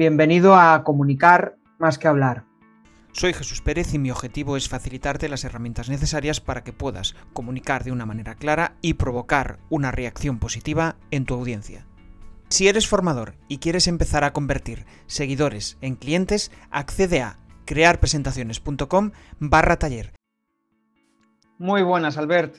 Bienvenido a Comunicar más que hablar. Soy Jesús Pérez y mi objetivo es facilitarte las herramientas necesarias para que puedas comunicar de una manera clara y provocar una reacción positiva en tu audiencia. Si eres formador y quieres empezar a convertir seguidores en clientes, accede a crearpresentaciones.com barra taller. Muy buenas, Albert.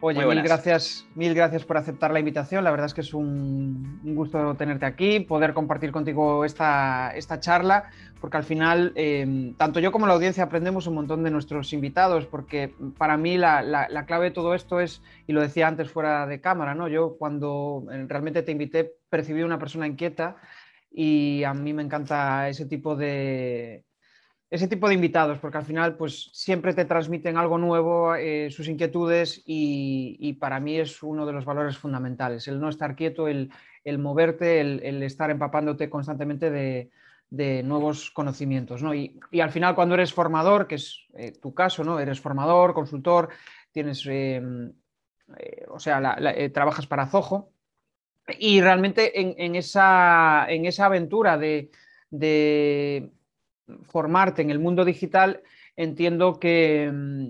Oye, mil gracias, mil gracias por aceptar la invitación. La verdad es que es un, gusto tenerte aquí, poder compartir contigo esta, esta charla, porque al final, em, tanto yo como la audiencia aprendemos un montón de nuestros invitados, porque para mí la, la, clave de todo esto es, y lo decía antes fuera de cámara, ¿no? Yo cuando eh, realmente te invité percibí una persona inquieta y a mí me encanta ese tipo de, ese tipo de invitados, porque al final pues siempre te transmiten algo nuevo, eh, sus inquietudes y, para mí es uno de los valores fundamentales, el no estar quieto, el, moverte, el, estar empapándote constantemente de, nuevos conocimientos. ¿no? Y, al final cuando eres formador, que es eh, tu caso, ¿no? eres formador, consultor, tienes, eh, o sea, trabajas para Zoho y realmente en, esa, en esa aventura de formarte en el mundo digital, entiendo que mm,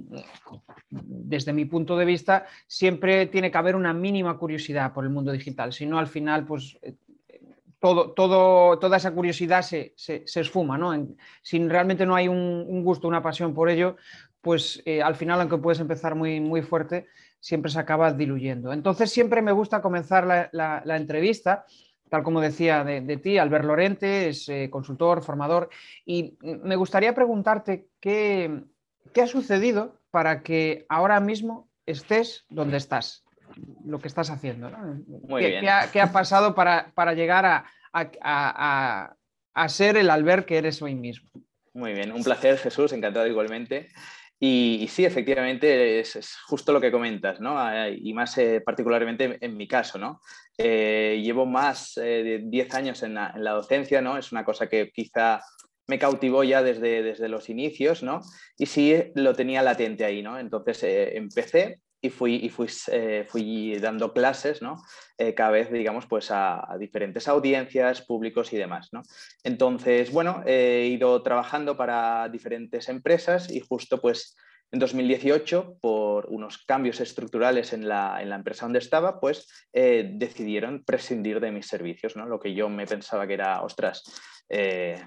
desde mi punto de vista siempre tiene que haber una mínima curiosidad por el mundo digital, si no al final pues eh, todo, toda esa curiosidad se, esfuma, ¿no? si realmente no hay un, gusto, una pasión por ello, pues eh, al final, aunque puedes empezar muy, muy fuerte, siempre se acaba diluyendo. Entonces siempre me gusta comenzar la entrevista tal como decía de, ti, Albert Lorente es eh, consultor, formador, y me gustaría preguntarte qué, ha sucedido para que ahora mismo estés donde estás, lo que estás haciendo. ¿Qué, ha, pasado para, llegar a, ser el Albert que eres hoy mismo? Muy bien, un placer Jesús, encantado igualmente. Y, sí, efectivamente, es, justo lo que comentas, ¿no? Ah, y más eh, particularmente en, mi caso, ¿no? Eh, llevo más eh, de 10 años en la, docencia, ¿no? Es una cosa que quizá me cautivó ya desde, desde los inicios, ¿no? Y sí lo tenía latente ahí, ¿no? Entonces empecé y fui, y fui dando clases, ¿no? cada vez, digamos, pues a, diferentes audiencias, públicos y demás, ¿no? Entonces, bueno, he ido trabajando para diferentes empresas y justo, pues, en 2018, por unos cambios estructurales en la, empresa donde estaba, pues eh, decidieron prescindir de mis servicios, ¿no? Lo que yo me pensaba que era, ostras, eh,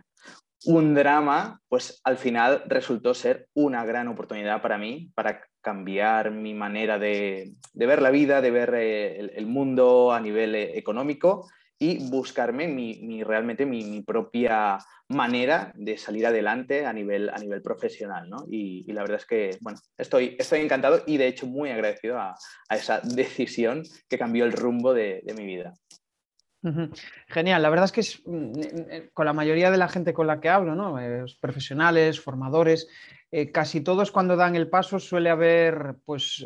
un drama, pues al final resultó ser una gran oportunidad para mí, para cambiar mi manera de, ver la vida, de ver eh, el, mundo a nivel económico y buscarme mi, realmente mi, propia manera de salir adelante a nivel, a nivel profesional. ¿no? Y, la verdad es que bueno, estoy, estoy encantado y de hecho muy agradecido a, esa decisión que cambió el rumbo de, mi vida. Genial, la verdad es que mm, eh, con la mayoría de la gente con la que hablo, ¿no? Eh, profesionales, formadores, eh, casi todos cuando dan el paso suele haber pues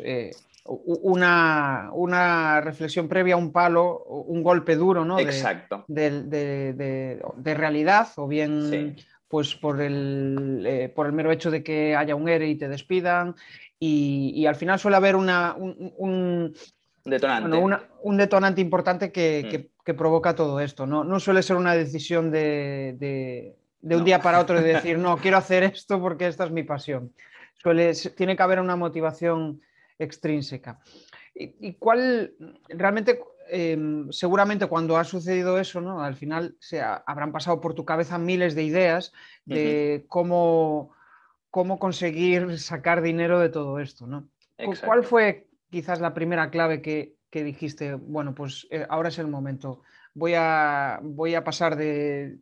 una, una, reflexión previa, un palo, un golpe duro, ¿no? Exacto. De, realidad, o bien pues por el, eh, por el mero hecho de que haya un ERE y te despidan. Y, al final suele haber una, un, detonante. un detonante importante que, mm. provoca todo esto. ¿no? no suele ser una decisión de, un día para otro de decir, no, quiero hacer esto porque esta es mi pasión. Suele, tiene que haber una motivación extrínseca. ¿Y, cuál realmente, em, seguramente cuando ha sucedido eso, ¿no? al final se habrán pasado por tu cabeza miles de ideas de cómo, cómo conseguir sacar dinero de todo esto? ¿no? ¿Cuál fue quizás la primera clave que, dijiste, bueno, pues eh, ahora es el momento? Voy a, voy a pasar de,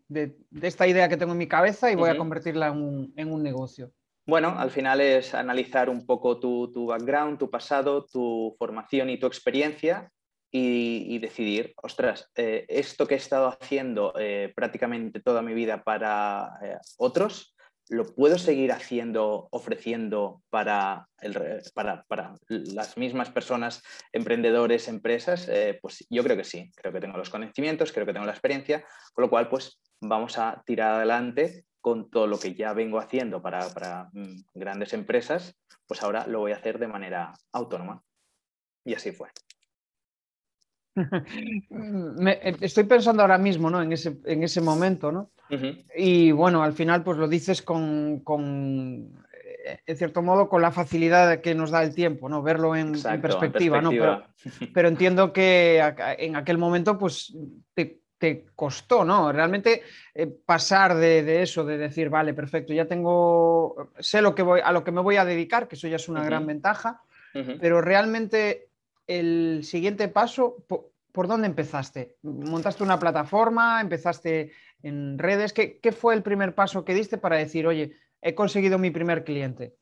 esta idea que tengo en mi cabeza y voy a convertirla en un negocio. Bueno, al final es analizar un poco tu, background, tu pasado, tu formación y tu experiencia y, decidir, ostras, eh, esto que he estado haciendo eh, prácticamente toda mi vida para eh, otros, ¿lo puedo seguir haciendo, ofreciendo para, para, las mismas personas, emprendedores, empresas? pues yo creo que sí, creo que tengo los conocimientos, creo que tengo la experiencia, con lo cual pues vamos a tirar adelante con todo lo que ya vengo haciendo para, mm, grandes empresas, pues ahora lo voy a hacer de manera autónoma. Y así fue. Eh, estoy pensando ahora mismo ¿no? en, ese, en ese momento, ¿no? Y bueno, al final pues lo dices con, eh, en cierto modo, con la facilidad que nos da el tiempo, ¿no? Verlo en, perspectiva, ¿no? Pero, entiendo que en aquel momento pues te, costó, ¿no? Realmente eh, pasar de, eso, de decir, vale, perfecto, ya tengo, sé lo que voy, a lo que me voy a dedicar, que eso ya es una gran ventaja, pero realmente el siguiente paso, ¿por, dónde empezaste? ¿Montaste una plataforma? ¿Empezaste en redes? ¿Qué, fue el primer paso que diste para decir, oye, he conseguido mi primer cliente?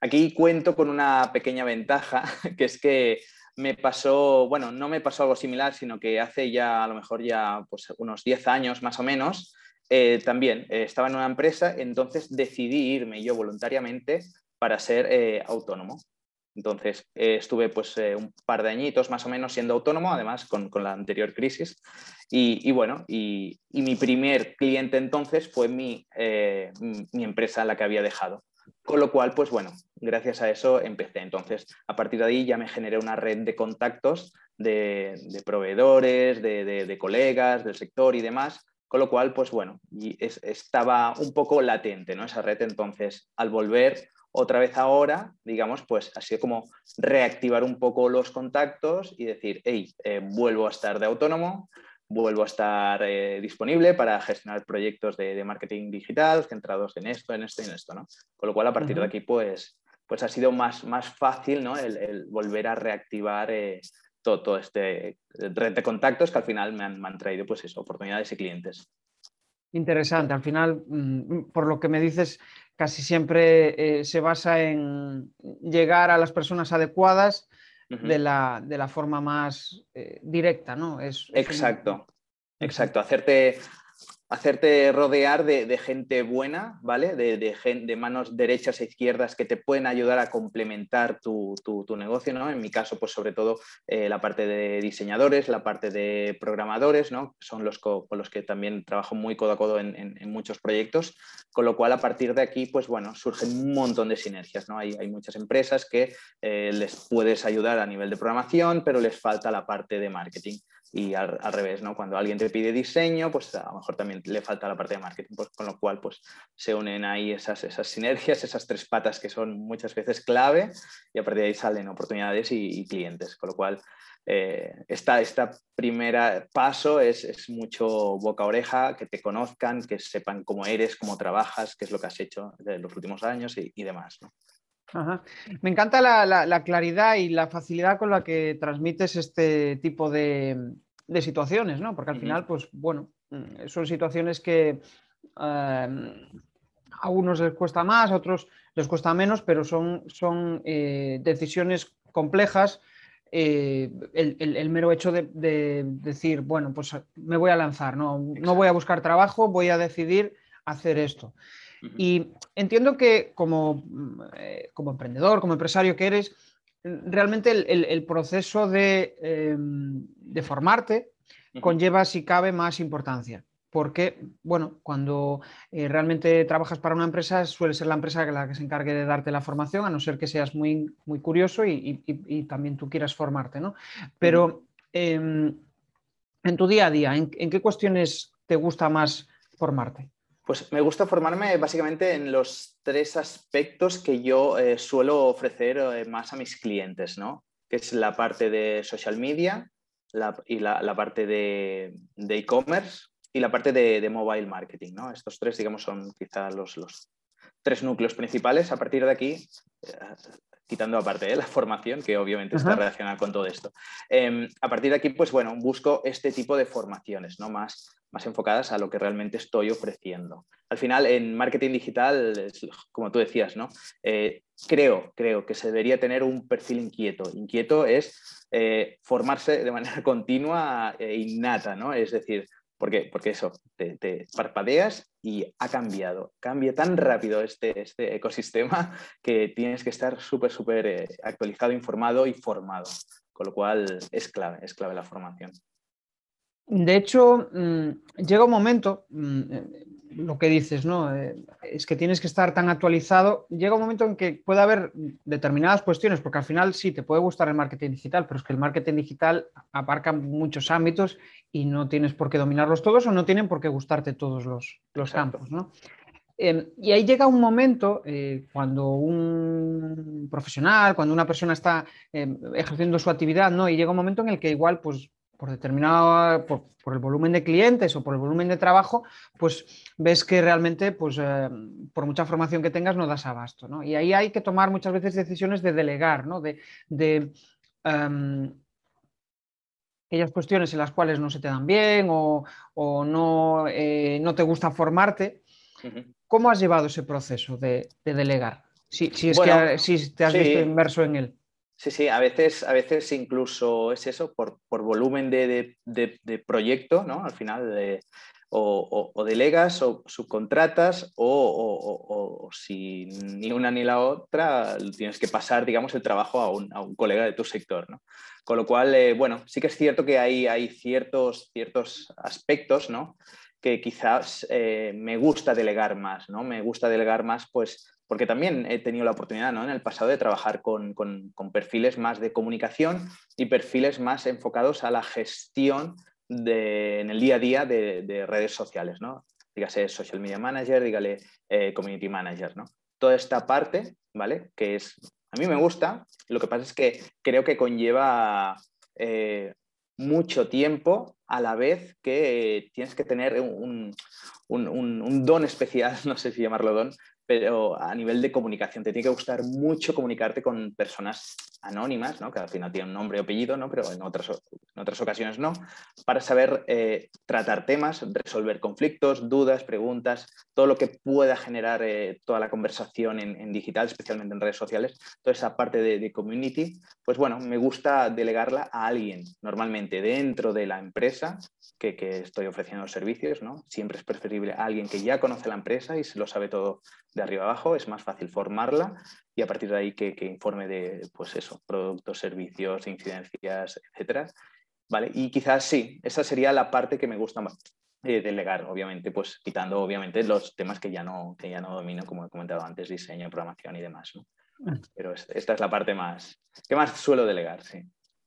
Aquí cuento con una pequeña ventaja, que es que me pasó, bueno, no me pasó algo similar, sino que hace ya a lo mejor ya pues, unos 10 años más o menos, eh, también eh, estaba en una empresa, entonces decidí irme yo voluntariamente para ser eh, autónomo. Entonces, estuve pues un par de añitos más o menos siendo autónomo, además con, la anterior crisis. Y, bueno, y, mi primer cliente entonces fue mi, mi, empresa la que había dejado. Con lo cual, pues bueno, gracias a eso empecé. Entonces, a partir de ahí ya me generé una red de contactos de, proveedores, de, colegas del sector y demás. Con lo cual, pues bueno, y estaba un poco latente ¿no? esa red. Entonces, al volver, otra vez ahora, digamos, pues ha sido como reactivar un poco los contactos y decir, hey, eh, vuelvo a estar de autónomo, vuelvo a estar eh, disponible para gestionar proyectos de, marketing digital centrados en esto, en esto y en esto, ¿no? Con lo cual, a partir de aquí, pues, pues ha sido más, más fácil, ¿no? El, volver a reactivar eh, todo, este red de contactos que al final me han, me han traído, pues eso, oportunidades y clientes. Interesante. Al final, mm, por lo que me dices, casi siempre eh, se basa en llegar a las personas adecuadas de, la, de, la, forma más eh, directa, ¿no? Es, exacto, exacto. Hacerte, hacerte rodear de, gente buena, ¿vale? De, manos derechas e izquierdas que te pueden ayudar a complementar tu, negocio, ¿no? En mi caso, pues sobre todo eh, la parte de diseñadores, la parte de programadores, ¿no? Son los con los que también trabajo muy codo a codo en, muchos proyectos, con lo cual a partir de aquí, pues bueno, surgen un montón de sinergias, ¿no? Hay, hay muchas empresas que eh, les puedes ayudar a nivel de programación, pero les falta la parte de marketing y al, revés, ¿no? Cuando alguien te pide diseño, pues a lo mejor también le falta la parte de marketing, pues, con lo cual pues se unen ahí esas, esas sinergias, esas tres patas que son muchas veces clave y a partir de ahí salen oportunidades y, clientes, con lo cual eh, esta, esta primera paso es, es, mucho boca a oreja, que te conozcan, que sepan cómo eres, cómo trabajas, qué es lo que has hecho en los últimos años y, demás. ¿no? Me encanta la, claridad y la facilidad con la que transmites este tipo de, situaciones, ¿no? Porque al final, pues bueno, mm, son situaciones que em, a unos les cuesta más, a otros les cuesta menos, pero son, son eh, decisiones complejas. Eh, el, mero hecho de, de, decir, bueno, pues me voy a lanzar, ¿no? no voy a buscar trabajo, voy a decidir hacer esto. Y entiendo que como, eh, como emprendedor, como empresario que eres, realmente el, proceso em, de, formarte conlleva, si cabe, más importancia. Porque, bueno, cuando eh, realmente trabajas para una empresa, suele ser la empresa la que se encargue de darte la formación, a no ser que seas muy, muy curioso y, también tú quieras formarte, ¿no? Pero em, en tu día a día, ¿en qué cuestiones te gusta más formarte? Pues me gusta formarme básicamente en los tres aspectos que yo eh, suelo ofrecer eh, más a mis clientes, ¿no? Que es la parte de social media y la, parte de e-commerce y la parte de, mobile marketing, ¿no? Estos tres, digamos, son quizás los, los tres núcleos principales. A partir de aquí, eh, quitando aparte la formación, que obviamente está relacionada con todo esto. Em, a partir de aquí, pues bueno, busco este tipo de formaciones, ¿no? Más más enfocadas a lo que realmente estoy ofreciendo. Al final, en marketing digital, como tú decías, ¿no? Eh, creo, creo que se debería tener un perfil inquieto. Inquieto es eh, formarse de manera continua e innata, ¿no? Es decir, porque, porque eso, te, parpadeas y ha cambiado. Cambia tan rápido este, este ecosistema que tienes que estar súper, súper actualizado, informado y formado. Con lo cual es clave, es clave la formación. De hecho, mm, llega un momento, mm, lo que dices, ¿no? Eh, es que tienes que estar tan actualizado. Llega un momento en que puede haber determinadas cuestiones, porque al final sí, te puede gustar el marketing digital, pero es que el marketing digital abarca muchos ámbitos y no tienes por qué dominarlos todos o no tienen por qué gustarte todos los, los campos, ¿no? Em, y ahí llega un momento eh, cuando un profesional, cuando una persona está em, ejerciendo su actividad, ¿no? Y llega un momento en el que igual, pues, por determinado, por, el volumen de clientes o por el volumen de trabajo, pues ves que realmente, pues, em, por mucha formación que tengas, no das abasto, ¿no? Y ahí hay que tomar muchas veces decisiones de delegar, ¿no? De, aquellas cuestiones en las cuales no se te dan bien o, no, eh, no te gusta formarte, ¿Cómo has llevado ese proceso de, delegar? Si, es que si te has visto inmerso en él. Sí, sí, a veces, a veces incluso es eso, por, volumen de, proyecto, ¿no? Al final, o, delegas o subcontratas o, si ni una ni la otra tienes que pasar, digamos, el trabajo a un, colega de tu sector, ¿no? Con lo cual, eh, bueno, sí que es cierto que hay, hay ciertos, ciertos aspectos, ¿no? que quizás eh, me gusta delegar más, ¿no? Me gusta delegar más, pues, porque también he tenido la oportunidad, ¿no? En el pasado de trabajar con, perfiles más de comunicación y perfiles más enfocados a la gestión de, en el día a día de, redes sociales, ¿no? Dígase social media manager, dígale eh, community manager, ¿no? Toda esta parte, ¿vale? Que es, a mí me gusta, lo que pasa es que creo que conlleva eh, mucho tiempo a la vez que tienes que tener un, don especial, no sé si llamarlo don, pero a nivel de comunicación. Te tiene que gustar mucho comunicarte con personas anónimas, ¿no? que al final tienen nombre y apellido, ¿no? pero en otras, en otras ocasiones no, para saber eh, tratar temas, resolver conflictos, dudas, preguntas, todo lo que pueda generar eh, toda la conversación en, digital, especialmente en redes sociales, toda esa parte de, community, pues bueno, me gusta delegarla a alguien, normalmente dentro de la empresa que, que estoy ofreciendo servicios, ¿no? Siempre es preferible a alguien que ya conoce la empresa y se lo sabe todo de arriba abajo, es más fácil formarla y a partir de ahí que, informe de, pues eso, productos, servicios, incidencias, etcétera. ¿Vale? Y quizás sí, esa sería la parte que me gusta más eh, delegar, obviamente, pues quitando obviamente los temas que ya no, que ya no domino, como he comentado antes, diseño, programación y demás. ¿no? Mm. Pero esta es la parte más que más suelo delegar, sí.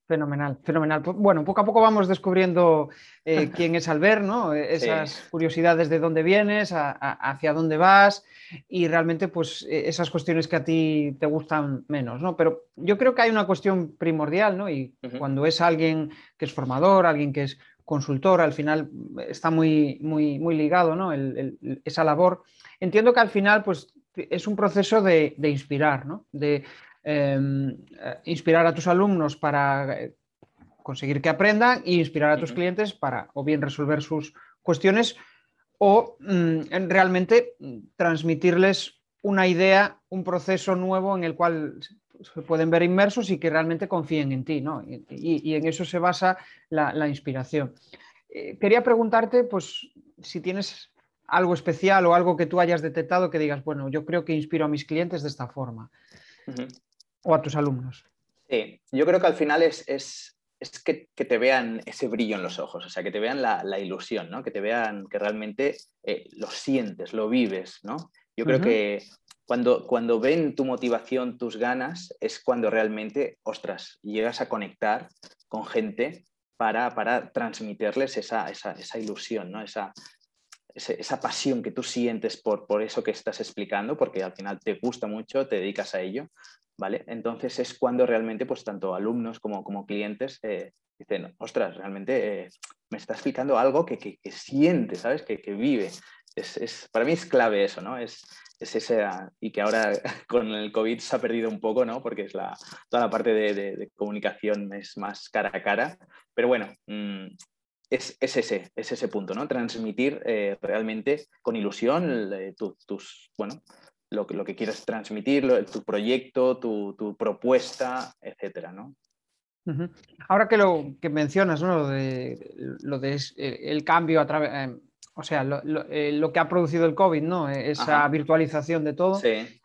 Fenomenal, fenomenal. Pues, bueno, poco a poco vamos descubriendo eh, quién es Albert, ¿no? E-, esas curiosidades de dónde vienes, hacia dónde vas y realmente pues e-, esas cuestiones que a ti te gustan menos, ¿no? Pero yo creo que hay una cuestión primordial, ¿no? Y cuando es alguien que es formador, alguien que es consultor, al final está muy, muy, muy ligado, ¿no? esa labor. Entiendo que al final pues es un proceso de, de inspirar, ¿no? De, eh, inspirar a tus alumnos para eh, conseguir que aprendan e inspirar a tus clientes para o bien resolver sus cuestiones o mm, realmente transmitirles una idea, un proceso nuevo en el cual se pueden ver inmersos y que realmente confíen en ti, ¿no? Y, en eso se basa la, inspiración. Eh, quería preguntarte, pues, si tienes algo especial o algo que tú hayas detectado que digas, bueno, yo creo que inspiro a mis clientes de esta forma o a tus alumnos? Sí, yo creo que al final es, es, que, te vean ese brillo en los ojos, o sea, que te vean la, ilusión, ¿no? que te vean que realmente eh, lo sientes, lo vives. ¿no? Yo creo que cuando, cuando ven tu motivación, tus ganas, es cuando realmente, ostras, llegas a conectar con gente para, para transmitirles esa, esa, esa ilusión, ¿no? esa, esa pasión que tú sientes por, por eso que estás explicando, porque al final te gusta mucho, te dedicas a ello, ¿vale? Entonces es cuando realmente, pues tanto alumnos como, como clientes eh, dicen, ostras, realmente eh, me está explicando algo que, que, siente, ¿sabes? Que, que vive. Es, para mí es clave eso, ¿no? Es, es ese, y que ahora con el COVID se ha perdido un poco, ¿no? Porque es la, toda la parte de, de, comunicación es más cara a cara. Pero bueno, mm, es, es, ese, es ese punto, ¿no? Transmitir eh, realmente con ilusión tus, bueno, lo, lo que quieres transmitir, tu proyecto, tu, propuesta, etcétera, ¿no? Ahora que lo que mencionas, ¿no? Lo de, lo de eh, el cambio a través, eh, o sea, eh, lo, que ha producido el COVID, ¿no? Esa virtualización de todo.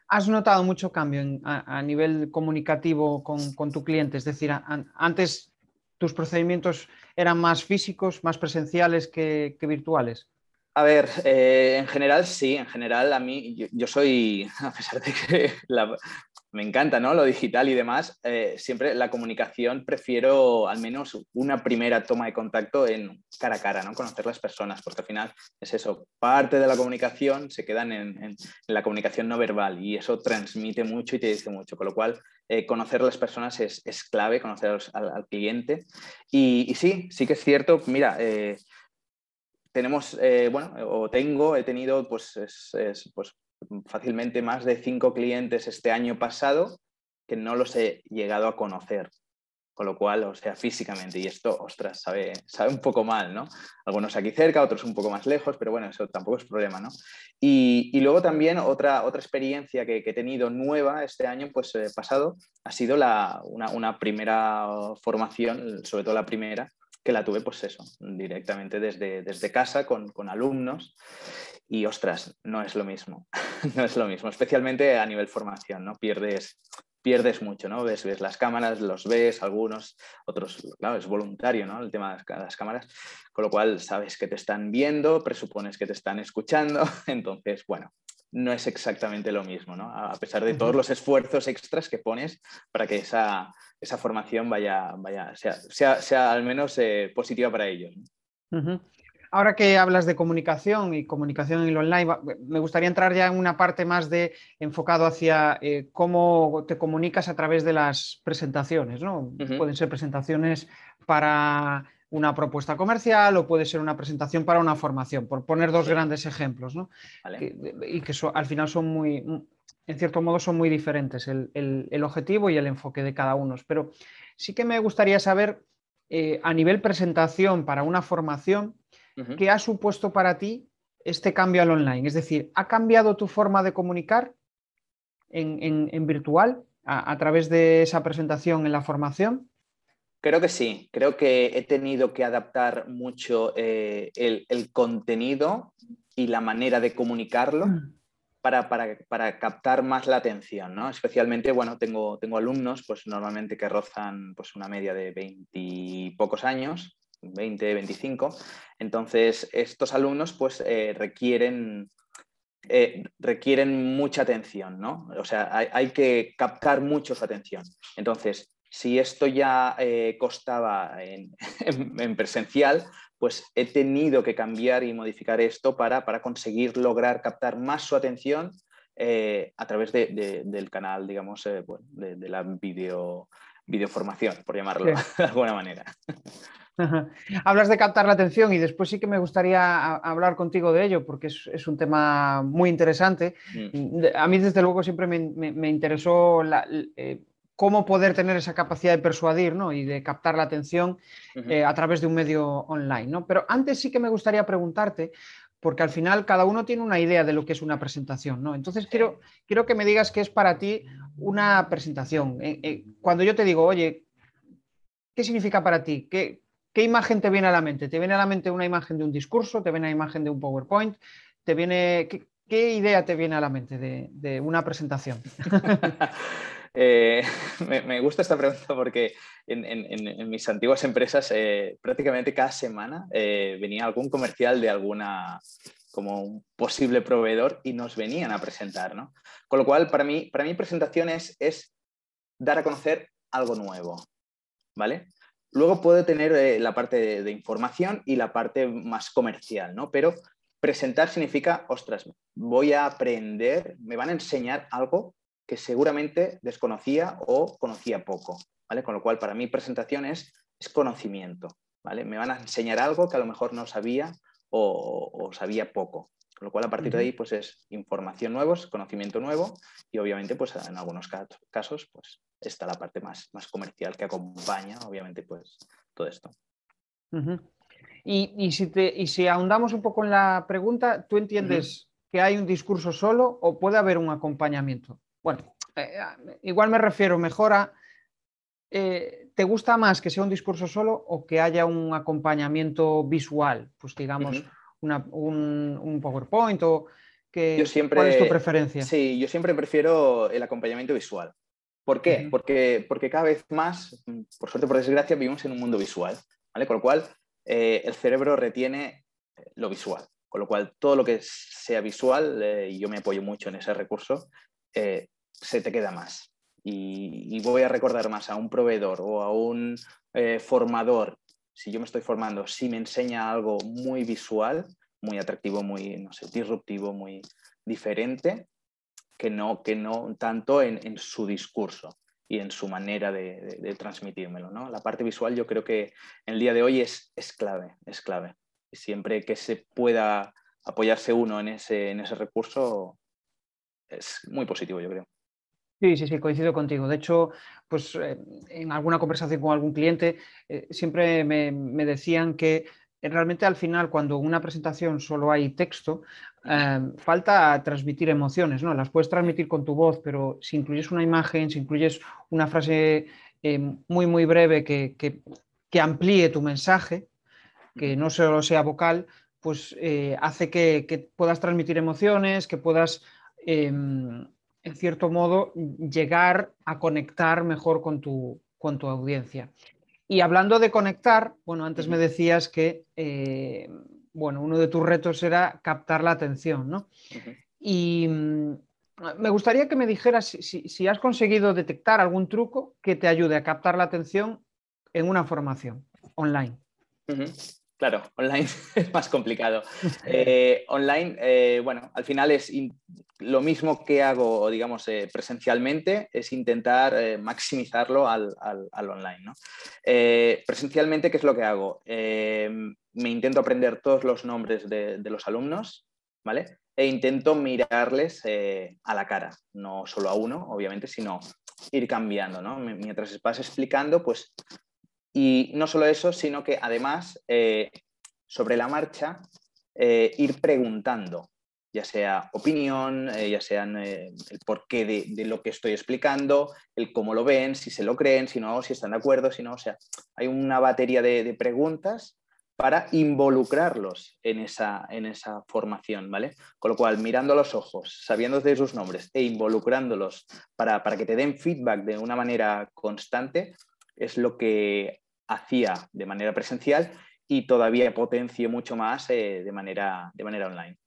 ¿Has notado mucho cambio a, nivel comunicativo con, tu cliente? Es decir, antes tus procedimientos eran más físicos, más presenciales que virtuales. A ver, eh, en general sí, en general a mí, yo, soy, a pesar de que me encanta ¿no? lo digital y demás, eh, siempre la comunicación prefiero al menos una primera toma de contacto en cara a cara, ¿no? conocer las personas, porque al final es eso, parte de la comunicación se quedan en, la comunicación no verbal y eso transmite mucho y te dice mucho, con lo cual eh, conocer a las personas es, clave, conocer al, cliente. Y, sí, sí que es cierto, mira, tenemos, eh, bueno, o tengo, he tenido pues, pues, fácilmente más de cinco clientes este año pasado que no los he llegado a conocer. Con lo cual, o sea, físicamente, y esto, ostras, sabe, sabe un poco mal, ¿no? Algunos aquí cerca, otros un poco más lejos, pero bueno, eso tampoco es problema, ¿no? Y, luego también otra, otra experiencia que, he tenido nueva este año, pues eh, pasado, ha sido la, una, una primera formación, sobre todo la primera, que la tuve, pues eso, directamente desde, desde casa con, con alumnos. Y ostras, no es lo mismo, no es lo mismo, especialmente a nivel formación, ¿no? Pierdes, pierdes mucho, ¿no? Ves, ves las cámaras, los ves, algunos, otros, claro, es voluntario, ¿no? El tema de las cámaras, con lo cual sabes que te están viendo, presupones que te están escuchando, entonces, bueno, no es exactamente lo mismo, ¿no? A pesar de todos los esfuerzos extras que pones para que esa, esa formación vaya, vaya sea, sea, al menos eh, positiva para ellos. Ahora que hablas de comunicación y comunicación en el online, me gustaría entrar ya en una parte más de enfocado hacia eh, cómo te comunicas a través de las presentaciones, ¿no? Pueden ser presentaciones para una propuesta comercial o puede ser una presentación para una formación, por poner dos grandes ejemplos, ¿no? y que al final son muy, en cierto modo, son muy diferentes el, objetivo y el enfoque de cada uno. Pero sí que me gustaría saber, eh, a nivel presentación para una formación, ¿qué ha supuesto para ti este cambio al online? Es decir, ¿ha cambiado tu forma de comunicar en, virtual a través de esa presentación en la formación? Creo que sí, creo que he tenido que adaptar mucho eh, el, contenido y la manera de comunicarlo mm. para, captar más la atención, ¿no? Especialmente, bueno, tengo, tengo alumnos, pues normalmente que rozan pues, una media de 20 pocos años, 20, 25. Entonces, estos alumnos pues eh, requieren, eh, requieren mucha atención, ¿no? O sea, hay, hay, que captar mucho su atención. Entonces, si esto ya eh, costaba en, presencial, pues he tenido que cambiar y modificar esto para, conseguir lograr captar más su atención eh, a través del canal, digamos, eh, de, la video, videoformación, por llamarlo de alguna manera. Hablas de captar la atención y después sí que me gustaría hablar contigo de ello porque es, un tema muy interesante. Mm. A mí desde luego siempre me, interesó la, cómo poder tener esa capacidad de persuadir y de captar la atención eh, a través de un medio online. ¿no? Pero antes sí que me gustaría preguntarte, porque al final cada uno tiene una idea de lo que es una presentación. ¿no? Entonces quiero, quiero que me digas qué es para ti una presentación. Eh, eh, cuando yo te digo, oye, ¿qué significa para ti? ¿Qué, ¿Qué imagen te viene a la mente? ¿Te viene a la mente una imagen de un discurso? ¿Te viene a la imagen de un PowerPoint? ¿Te viene, qué, idea te viene a la mente de, de una presentación? Eh, me, gusta esta pregunta porque en, mis antiguas empresas eh, prácticamente cada semana eh, venía algún comercial de alguna como un posible proveedor y nos venían a presentar, ¿no? Con lo cual, para mí, para mí presentación es, dar a conocer algo nuevo, ¿vale? Luego puede tener la parte de, de, información y la parte más comercial, ¿no? Pero presentar significa, ostras, voy a aprender, me van a enseñar algo que seguramente desconocía o conocía poco, ¿vale? Con lo cual, para mí, presentación es, conocimiento, ¿vale? Me van a enseñar algo que a lo mejor no sabía o, sabía poco. Con lo cual, a partir de ahí, pues es información nueva, conocimiento nuevo y obviamente, pues en algunos casos, pues está la parte más, más comercial que acompaña, obviamente, pues todo esto. y, si y si ahondamos un poco en la pregunta, ¿tú entiendes que hay un discurso solo o puede haber un acompañamiento? Bueno, eh, igual me refiero mejor a, eh, ¿te gusta más que sea un discurso solo o que haya un acompañamiento visual? Pues digamos, un, PowerPoint o que, ¿cuál es tu preferencia? Sí, yo siempre prefiero el acompañamiento visual. ¿Por qué? porque, porque cada vez más, por suerte por desgracia, vivimos en un mundo visual, ¿vale? Con lo cual, eh, el cerebro retiene lo visual Con lo cual, todo lo que sea visual, eh, y yo me apoyo mucho en ese recurso, eh, se te queda más. Y, voy a recordar más a un proveedor o a un eh, formador, si yo me estoy formando, si me enseña algo muy visual, muy atractivo, muy, no sé, disruptivo, muy diferente, que no, que no tanto en, su discurso y en su manera de, transmitírmelo. ¿no? La parte visual yo creo que en el día de hoy es, es clave, es clave. Y siempre que se pueda apoyarse uno en ese, en ese recurso, es muy positivo, yo creo. Sí, sí, sí, coincido contigo. De hecho, pues eh, en alguna conversación con algún cliente eh, siempre me, decían que realmente al final, cuando en una presentación solo hay texto, eh, falta transmitir emociones, ¿no? Las puedes transmitir con tu voz, pero si incluyes una imagen, si incluyes una frase muy, muy breve que, que, amplíe tu mensaje, que no solo sea vocal, pues hace que, que, puedas transmitir emociones, que puedas em, en cierto modo, llegar a conectar mejor con tu, con tu audiencia. Y hablando de conectar, bueno, antes me decías que, eh, bueno, uno de tus retos era captar la atención, ¿no? Y mm, me gustaría que me dijeras si, has conseguido detectar algún truco que te ayude a captar la atención en una formación online. Claro, online es más complicado. Eh, online, eh, bueno, al final es lo mismo que hago, digamos, eh, presencialmente, es intentar maximizarlo al, online. ¿no? presencialmente, ¿qué es lo que hago? me intento aprender todos los nombres de, los alumnos, ¿vale? E intento mirarles a la cara, no solo a uno, obviamente, sino ir cambiando, ¿no? Mientras vas explicando, pues y no solo eso, sino que además, eh, sobre la marcha, eh, ir preguntando, ya sea opinión, eh, ya sea el porqué de, lo que estoy explicando, el cómo lo ven, si se lo creen, si no, si están de acuerdo, si no. O sea, hay una batería de, preguntas para involucrarlos en esa, en esa formación, ¿vale? Con lo cual, mirando los ojos, sabiendo de sus nombres e involucrándolos para, para que te den feedback de una manera constante, es lo que hacía de manera presencial y todavía potencie mucho más eh, de, manera, de manera online.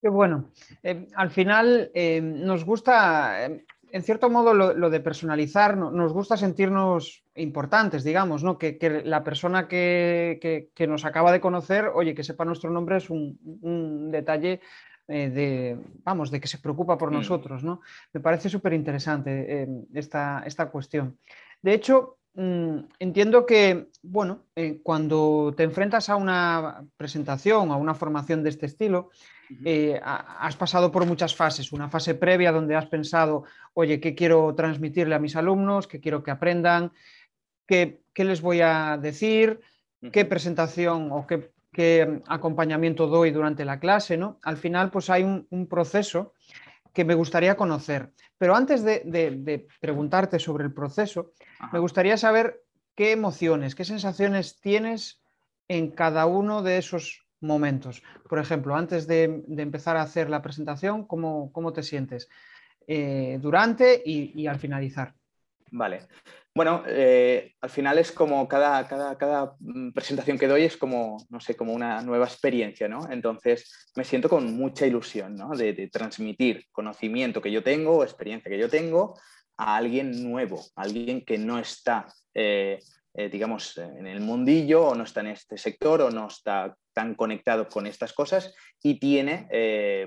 Qué bueno. Eh, al final eh, nos gusta, en cierto modo, lo, de personalizar, nos gusta sentirnos importantes, digamos, ¿no? Que, la persona que, nos acaba de conocer, oye, que sepa nuestro nombre es un, detalle de, vamos, de que se preocupa por mm. nosotros, ¿no? Me parece súper interesante esta, esta cuestión. De hecho, entiendo que, bueno, eh, cuando te enfrentas a una presentación, a una formación de este estilo, eh, has pasado por muchas fases. Una fase previa donde has pensado, oye, ¿qué quiero transmitirle a mis alumnos? ¿Qué quiero que aprendan? ¿Qué, les voy a decir? ¿Qué presentación o qué, acompañamiento doy durante la clase? ¿no? Al final, pues hay un proceso que me gustaría conocer. Pero antes de, preguntarte sobre el proceso, me gustaría saber qué emociones, qué sensaciones tienes en cada uno de esos momentos. Por ejemplo, antes de, empezar a hacer la presentación, ¿cómo, te sientes? Eh, durante y, al finalizar. Vale. Bueno, eh, al final es como cada, cada, mm, presentación que doy es como, no sé, como una nueva experiencia, ¿no? Entonces me siento con mucha ilusión, ¿no? De, transmitir conocimiento que yo tengo, experiencia que yo tengo a alguien nuevo, a alguien que no está, eh, eh, digamos, en el mundillo o no está en este sector o no está tan conectado con estas cosas y tiene,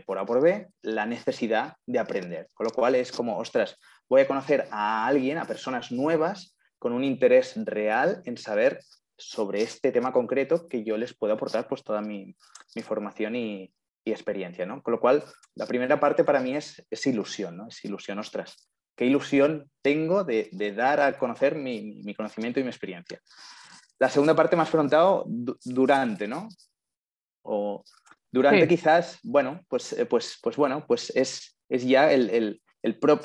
por A por B, la necesidad de aprender. Con lo cual es como, ostras, voy a conocer a alguien, a personas nuevas, con un interés real en saber sobre este tema concreto que yo les puedo aportar pues toda mi, formación y, experiencia, ¿no? Con lo cual, la primera parte para mí es, ilusión, ¿no? Es ilusión, ostras. Qué ilusión tengo de, dar a conocer mi, conocimiento y mi experiencia. La segunda parte más preguntado durante, ¿no? O durante quizás, bueno, pues, eh, pues, pues bueno, pues es, es ya el,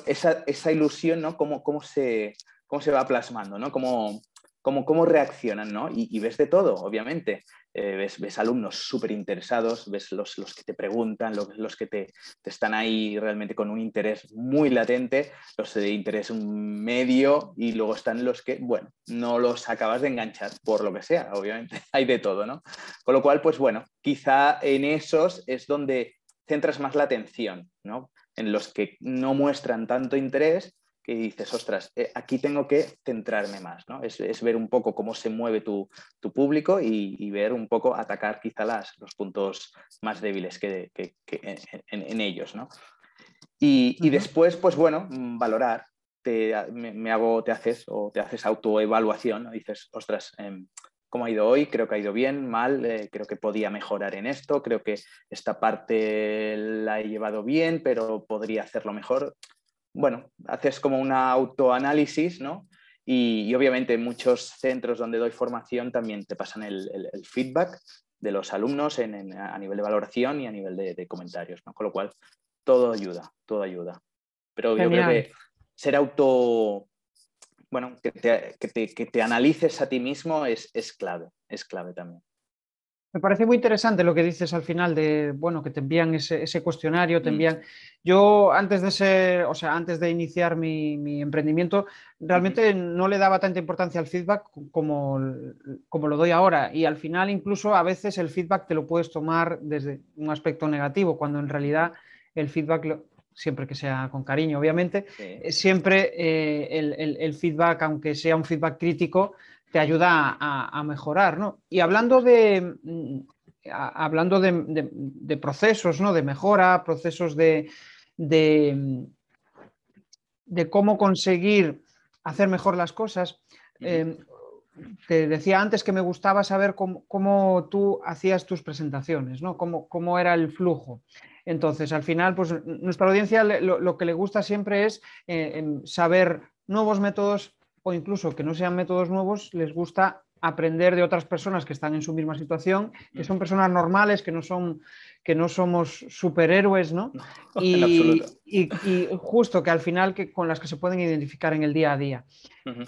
esa, esa, ilusión, ¿no? Cómo, cómo, se, cómo se va plasmando, ¿no? Cómo, cómo, cómo reaccionan, ¿no? Y, ves de todo, obviamente. Eh, ves, ves, alumnos súper interesados, ves los, los, que te preguntan, los, los que te, te, están ahí realmente con un interés muy latente, los de interés medio y luego están los que, bueno, no los acabas de enganchar por lo que sea, obviamente. Hay de todo, ¿no? Con lo cual, pues bueno, quizá en esos es donde centras más la atención, ¿no? En los que no muestran tanto interés, que dices, ostras, eh, aquí tengo que centrarme más, ¿no? Es, ver un poco cómo se mueve tu, público y, ver un poco, atacar quizá las, los puntos más débiles que, en, ellos, ¿no? Y, después, pues bueno, mm, valorar, te, me, hago, te haces o te haces autoevaluación, ¿no? dices, ostras, em, cómo ha ido hoy, creo que ha ido bien, mal, eh, creo que podía mejorar en esto, creo que esta parte la he llevado bien, pero podría hacerlo mejor. Bueno, haces como un autoanálisis, ¿no? Y, obviamente en muchos centros donde doy formación también te pasan el, feedback de los alumnos a nivel de valoración y a nivel de, comentarios, ¿no? Con lo cual, todo ayuda, todo ayuda. Pero yo creo que ser auto bueno, que te, analices a ti mismo es, clave, es clave también. Me parece muy interesante lo que dices al final de, bueno, que te envían ese, cuestionario, te mm. envían... Yo antes de ser, o sea, antes de iniciar mi, emprendimiento, realmente no le daba tanta importancia al feedback como, como lo doy ahora. Y al final incluso a veces el feedback te lo puedes tomar desde un aspecto negativo, cuando en realidad el feedback siempre que sea con cariño, obviamente, eh, siempre eh, el, feedback, aunque sea un feedback crítico, te ayuda a, mejorar. ¿no? Y hablando de, mm, hablando de, procesos ¿no? de mejora, procesos de, de, cómo conseguir hacer mejor las cosas, em, te decía antes que me gustaba saber cómo, tú hacías tus presentaciones, ¿no? cómo, cómo era el flujo. Entonces, al final, pues nuestra audiencia lo, que le gusta siempre es eh, saber nuevos métodos o incluso que no sean métodos nuevos, les gusta aprender de otras personas que están en su misma situación, que son personas normales, que no, son, que no somos superhéroes, ¿no? Y, justo que al final que, con las que se pueden identificar en el día a día.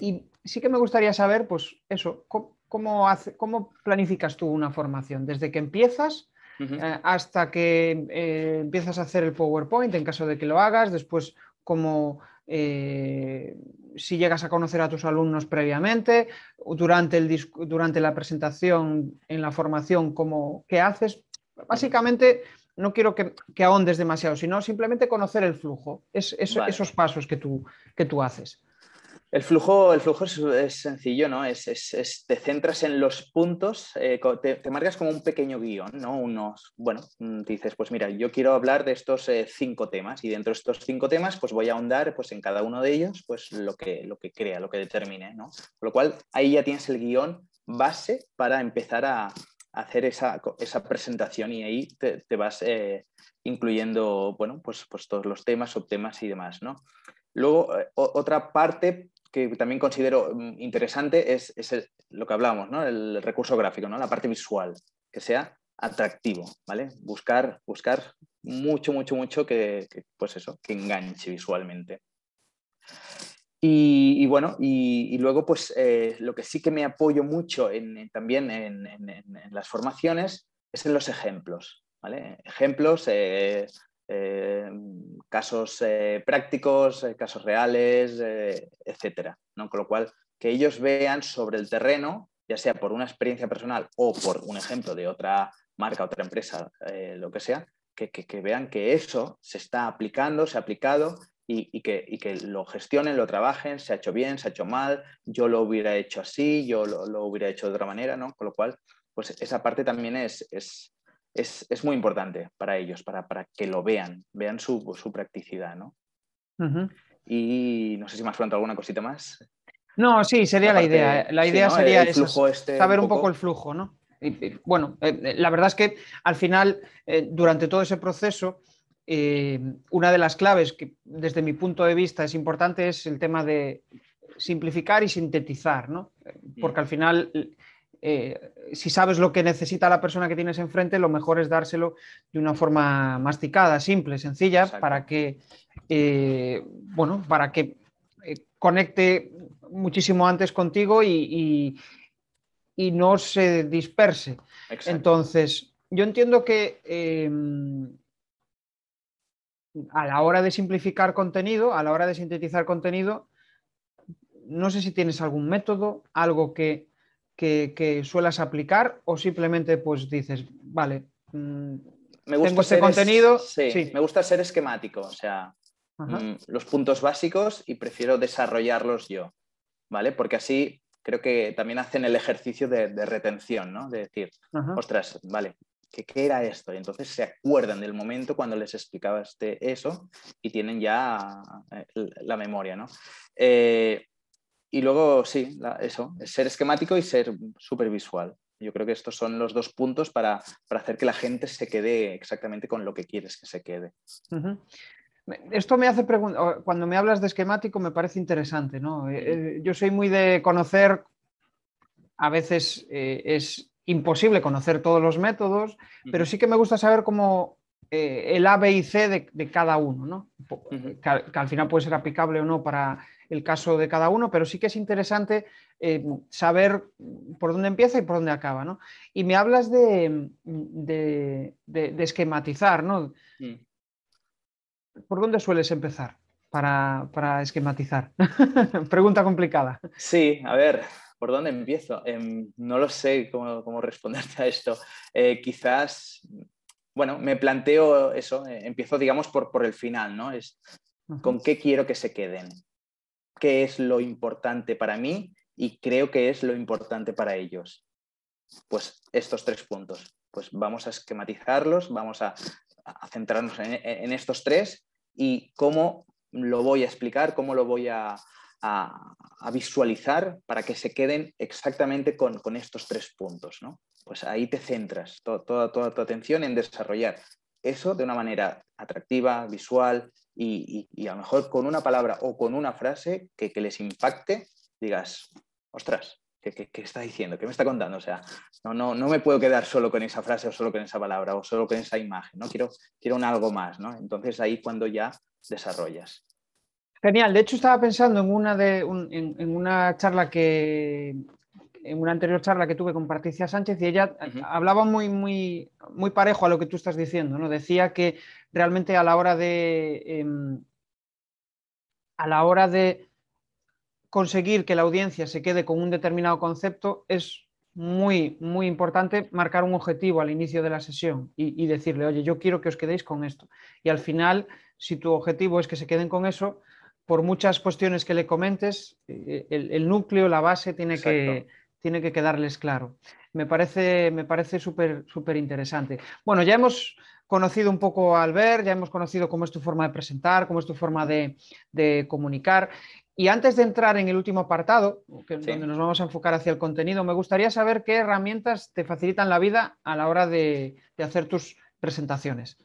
Y sí que me gustaría saber, pues eso, ¿cómo, hace, ¿cómo planificas tú una formación? Desde que empiezas eh, hasta que eh, empiezas a hacer el PowerPoint en caso de que lo hagas, después como eh, si llegas a conocer a tus alumnos previamente, durante, el, durante la presentación, en la formación, como, ¿qué haces? Básicamente, no quiero que, ahondes demasiado, sino simplemente conocer el flujo, es, esos pasos que tú, que tú haces. El flujo, el flujo es, sencillo, ¿no? Es, te centras en los puntos, eh, te, marcas como un pequeño guion, ¿no? Unos, bueno, mm, dices, pues mira, yo quiero hablar de estos eh, cinco temas y dentro de estos cinco temas, pues voy a ahondar pues, en cada uno de ellos, pues lo que, lo que crea, lo que determine, ¿no? Con lo cual, ahí ya tienes el guion base para empezar a, hacer esa, presentación y ahí te, vas eh, incluyendo, bueno, pues, pues todos los temas, subtemas y demás, ¿no? Luego, otra parte que también considero mm, interesante es, lo que hablábamos, ¿no? el recurso gráfico, ¿no? la parte visual, que sea atractivo, ¿vale? Buscar, buscar mucho, mucho, mucho que, pues eso, que enganche visualmente. Y, bueno, y, luego pues eh, lo que sí que me apoyo mucho en, también en, las formaciones es en los ejemplos, ¿vale? Ejemplos, eh, eh, casos eh, prácticos, eh, casos reales, etcétera. ¿no? Con lo cual, que ellos vean sobre el terreno, ya sea por una experiencia personal o por un ejemplo de otra marca, otra empresa, lo que sea, que, vean que eso se está aplicando, se ha aplicado y, que, que, lo gestionen, lo trabajen, se ha hecho bien, se ha hecho mal, yo lo hubiera hecho así, yo lo, hubiera hecho de otra manera, ¿no? Con lo cual, pues esa parte también es, es, muy importante para ellos, para, que lo vean, vean su, practicidad, ¿no? Y no sé si me has preguntado alguna cosita más. No, sí, sería la, idea. ¿eh? La idea sería este saber un poco... el flujo, ¿no? bueno, eh, eh, la verdad es que al final, durante todo ese proceso, una de las claves que desde mi punto de vista es importante es el tema de simplificar y sintetizar, ¿no? Porque al final eh, si sabes lo que necesita la persona que tienes enfrente, lo mejor es dárselo de una forma masticada, simple, sencilla, para que, eh, bueno, para que conecte muchísimo antes contigo y, y, no se disperse. Entonces, yo entiendo que a la hora de simplificar contenido, a la hora de sintetizar contenido, no sé si tienes algún método, algo que, que, suelas aplicar o simplemente pues dices, vale, mm, me gusta tengo este contenido. sí, me gusta ser esquemático, o sea, mm, los puntos básicos y prefiero desarrollarlos yo, ¿vale? Porque así creo que también hacen el ejercicio de, retención, ¿no? De decir, ostras, vale, ¿qué, era esto? Y entonces se acuerdan del momento cuando les explicabas este, eso y tienen ya eh, la memoria, ¿no? Eh, y luego, sí, eso, ser esquemático y ser súper visual. Yo creo que estos son los dos puntos para, hacer que la gente se quede exactamente con lo que quieres que se quede. Esto me hace preguntar, cuando me hablas de esquemático me parece interesante, ¿no? Eh, eh, yo soy muy de conocer, a veces eh, es imposible conocer todos los métodos, pero sí que me gusta saber cómo el A, B y C de, cada uno, ¿no? que, al final puede ser aplicable o no para el caso de cada uno, pero sí que es interesante eh, saber por dónde empieza y por dónde acaba. ¿no? Y me hablas de, esquematizar, ¿no? Mm. ¿Por dónde sueles empezar para, esquematizar? Pregunta complicada. Sí, a ver, ¿por dónde empiezo? Em, no lo sé cómo, responderte a esto. Eh, quizás, bueno, me planteo eso, eh, empiezo, digamos, por, por el final, ¿no? Es con qué quiero que se queden qué es lo importante para mí y creo que es lo importante para ellos. Pues estos tres puntos. Pues vamos a esquematizarlos, vamos a, centrarnos en, estos tres y cómo lo voy a explicar, cómo lo voy a, visualizar para que se queden exactamente con, estos tres puntos. ¿no? Pues ahí te centras toda, toda tu atención en desarrollar eso de una manera atractiva, visual y, a lo mejor con una palabra o con una frase que, les impacte, digas, ostras, ¿qué, está diciendo? ¿Qué me está contando? O sea, no, no, no me puedo quedar solo con esa frase o solo con esa palabra o solo con esa imagen, ¿no? Quiero, quiero un algo más, ¿no? Entonces ahí cuando ya desarrollas. Genial, de hecho estaba pensando en una, de, en una charla que, en una anterior charla que tuve con Patricia Sánchez y ella hablaba muy, muy, muy parejo a lo que tú estás diciendo, ¿no? Decía que realmente a la hora de em, a la hora de conseguir que la audiencia se quede con un determinado concepto es muy, muy importante marcar un objetivo al inicio de la sesión y, decirle, oye, yo quiero que os quedéis con esto. Y al final, si tu objetivo es que se queden con eso, por muchas cuestiones que le comentes, eh, el, núcleo, la base tiene que, tiene que quedarles claro. Me parece, me parece súper interesante. Bueno, ya hemos conocido un poco a Albert, ya hemos conocido cómo es tu forma de presentar, cómo es tu forma de, comunicar. Y antes de entrar en el último apartado, donde nos vamos a enfocar hacia el contenido, me gustaría saber qué herramientas te facilitan la vida a la hora de, hacer tus presentaciones.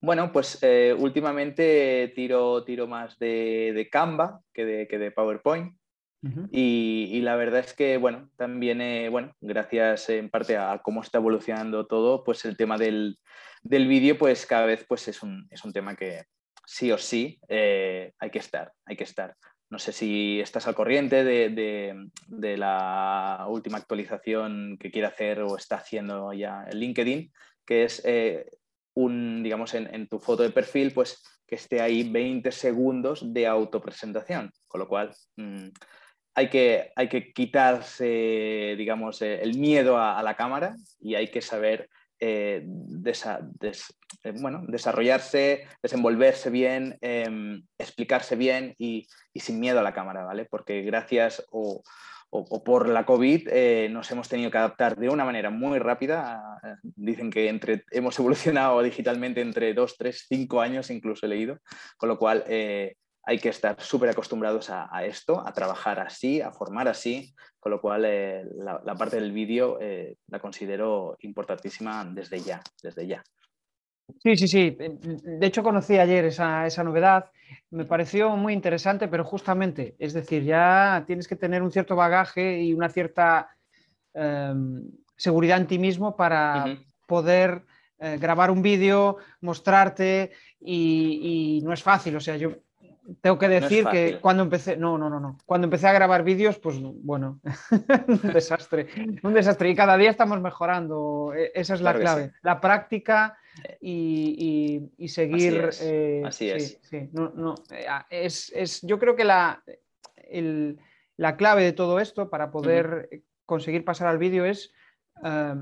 Bueno, pues eh, últimamente tiro, tiro más de, Canva que de, que de PowerPoint y, la verdad es que, bueno, también, eh, bueno, gracias en parte a cómo está evolucionando todo, pues el tema del, del vídeo, pues cada vez pues es un, es un tema que sí o sí eh, hay que estar, hay que estar. No sé si estás al corriente de, de, la última actualización que quiere hacer o está haciendo ya el LinkedIn, que es eh, un, digamos, en, en, tu foto de perfil, pues que esté ahí 20 segundos de autopresentación, con lo cual... Mm, hay que, hay que quitarse, digamos, eh, el miedo a, la cámara y hay que saber eh, eh, bueno, desarrollarse, desenvolverse bien, em, explicarse bien y, sin miedo a la cámara, ¿vale? Porque gracias o, por la COVID nos hemos tenido que adaptar de una manera muy rápida. Dicen que entre, hemos evolucionado digitalmente entre dos, tres, cinco años, incluso he leído, con lo cual hay que estar súper acostumbrados a, esto, a trabajar así, a formar así, con lo cual eh, la, parte del vídeo eh, la considero importantísima desde ya, desde ya. Sí, sí, sí. De hecho, conocí ayer esa, novedad. Me pareció muy interesante, pero justamente, es decir, ya tienes que tener un cierto bagaje y una cierta em, seguridad en ti mismo para poder eh, grabar un vídeo, mostrarte y, y, no es fácil. O sea, yo tengo que decir que cuando empecé, no, no, no, no, cuando empecé a grabar vídeos, pues bueno, un desastre, un desastre. Y cada día estamos mejorando, e, esa es la clave, la práctica y, seguir. Así es. Eh, es. es, yo creo que la, la clave de todo esto para poder conseguir pasar al vídeo es eh,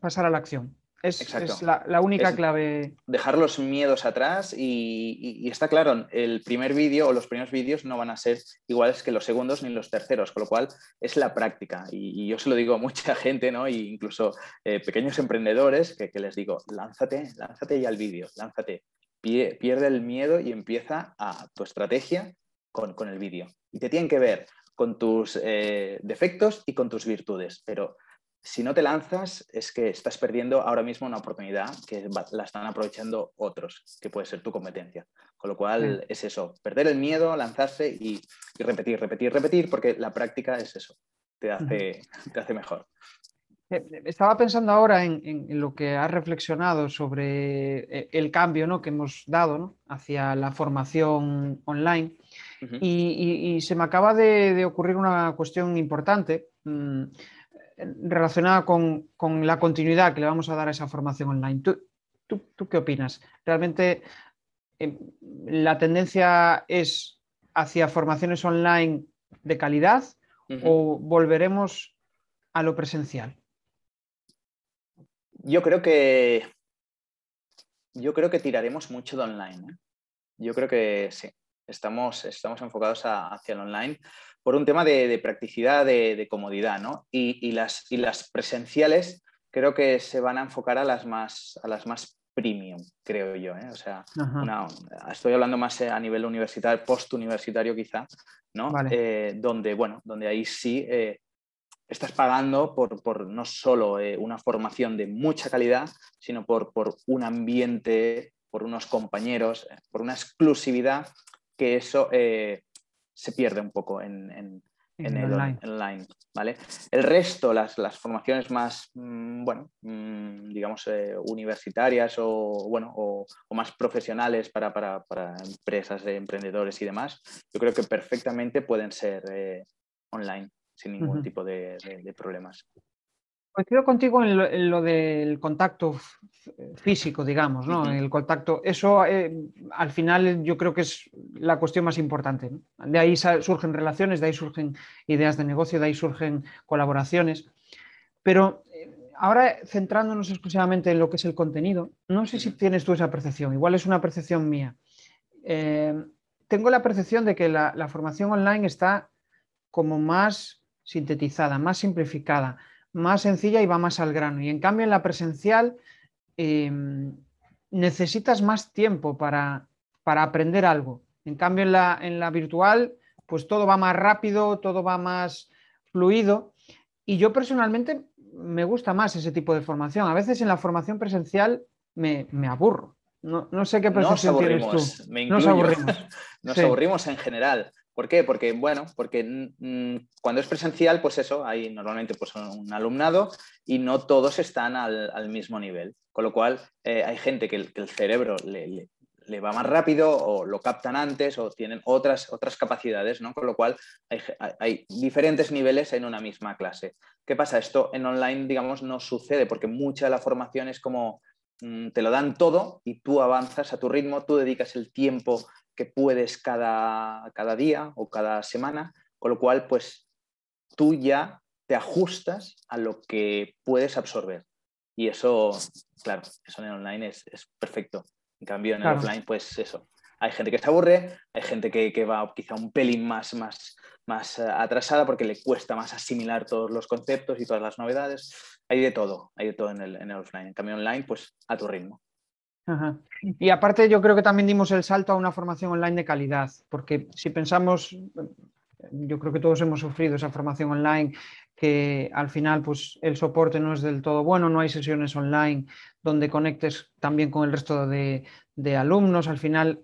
pasar a la acción. Es, la, única clave. Dejar los miedos atrás y, está claro, el primer vídeo o los primeros vídeos no van a ser iguales que los segundos ni los terceros, con lo cual es la práctica. Y, yo se lo digo a mucha gente, ¿no? E incluso eh, pequeños emprendedores que, les digo, lánzate, lánzate ya al vídeo, lánzate, pierde el miedo y empieza a tu estrategia con, el vídeo. Y te tienen que ver con tus eh, defectos y con tus virtudes, pero si no te lanzas es que estás perdiendo ahora mismo una oportunidad que la están aprovechando otros, que puede ser tu competencia. Con lo cual es eso, perder el miedo, lanzarse y, repetir, repetir, repetir, porque la práctica es eso, te hace, te hace mejor. Eh, eh, estaba pensando ahora en, lo que has reflexionado sobre eh, el cambio ¿no? que hemos dado hacia la formación online y, se me acaba de, ocurrir una cuestión importante. Mm, relacionada con, la continuidad que le vamos a dar a esa formación online. ¿Tú, qué opinas? ¿Realmente eh, la tendencia es hacia formaciones online de calidad o volveremos a lo presencial? Yo creo que yo creo que tiraremos mucho de online. ¿eh? Yo creo que sí. Estamos, estamos enfocados hacia el online por un tema de, practicidad, de, comodidad, ¿no? Y, las, y las presenciales creo que se van a enfocar a las más, a las más premium, creo yo. ¿eh? O sea, estoy hablando más a nivel universitario, post-universitario quizá, ¿no? Eh, donde, bueno, donde ahí sí eh, estás pagando por, no solo una formación de mucha calidad, sino por, por un ambiente, por unos compañeros, por una exclusividad que eso se pierde un poco en, el online. ¿vale? El resto, las, formaciones más, mm, bueno, mm, digamos, eh, universitarias o, bueno, o, más profesionales para, empresas, de emprendedores y demás, yo creo que perfectamente pueden ser eh, online sin ningún tipo de problemas. Coincido contigo en lo, del contacto físico, digamos, ¿no? El contacto, eso eh, al final yo creo que es la cuestión más importante. De ahí surgen relaciones, de ahí surgen ideas de negocio, de ahí surgen colaboraciones. Pero eh, ahora centrándonos exclusivamente en lo que es el contenido, no sé si tienes tú esa percepción, igual es una percepción mía. Eh, tengo la percepción de que la formación online está como más sintetizada, más simplificada más sencilla y va más al grano. Y en cambio en la presencial em, necesitas más tiempo para, aprender algo. En cambio en la, en la virtual pues todo va más rápido, todo va más fluido. Y yo personalmente me gusta más ese tipo de formación. A veces en la formación presencial me, aburro. No, sé qué percepción tienes tú. Nos aburrimos. Nos aburrimos en general. ¿Por qué? Porque, bueno, porque mm, cuando es presencial, pues eso, hay normalmente pues, un alumnado y no todos están al, mismo nivel. Con lo cual, eh, hay gente que el, cerebro le, va más rápido o lo captan antes o tienen otras, otras capacidades, ¿no? Con lo cual, hay, diferentes niveles en una misma clase. ¿Qué pasa? Esto en online, digamos, no sucede porque mucha de la formación es como mm, te lo dan todo y tú avanzas a tu ritmo, tú dedicas el tiempo que puedes cada, cada día o cada semana, con lo cual pues tú ya te ajustas a lo que puedes absorber. Y eso, claro, eso en el online es, perfecto. En cambio, en el offline, pues eso. Hay gente que se aburre, hay gente que, va quizá un pelín más, más, más eh, atrasada porque le cuesta más asimilar todos los conceptos y todas las novedades. Hay de todo, hay de todo en el, en el offline. En cambio, online, pues a tu ritmo. Y aparte yo creo que también dimos el salto a una formación online de calidad, porque si pensamos, yo creo que todos hemos sufrido esa formación online, que al final pues el soporte no es del todo bueno, no hay sesiones online donde conectes también con el resto de, alumnos, al final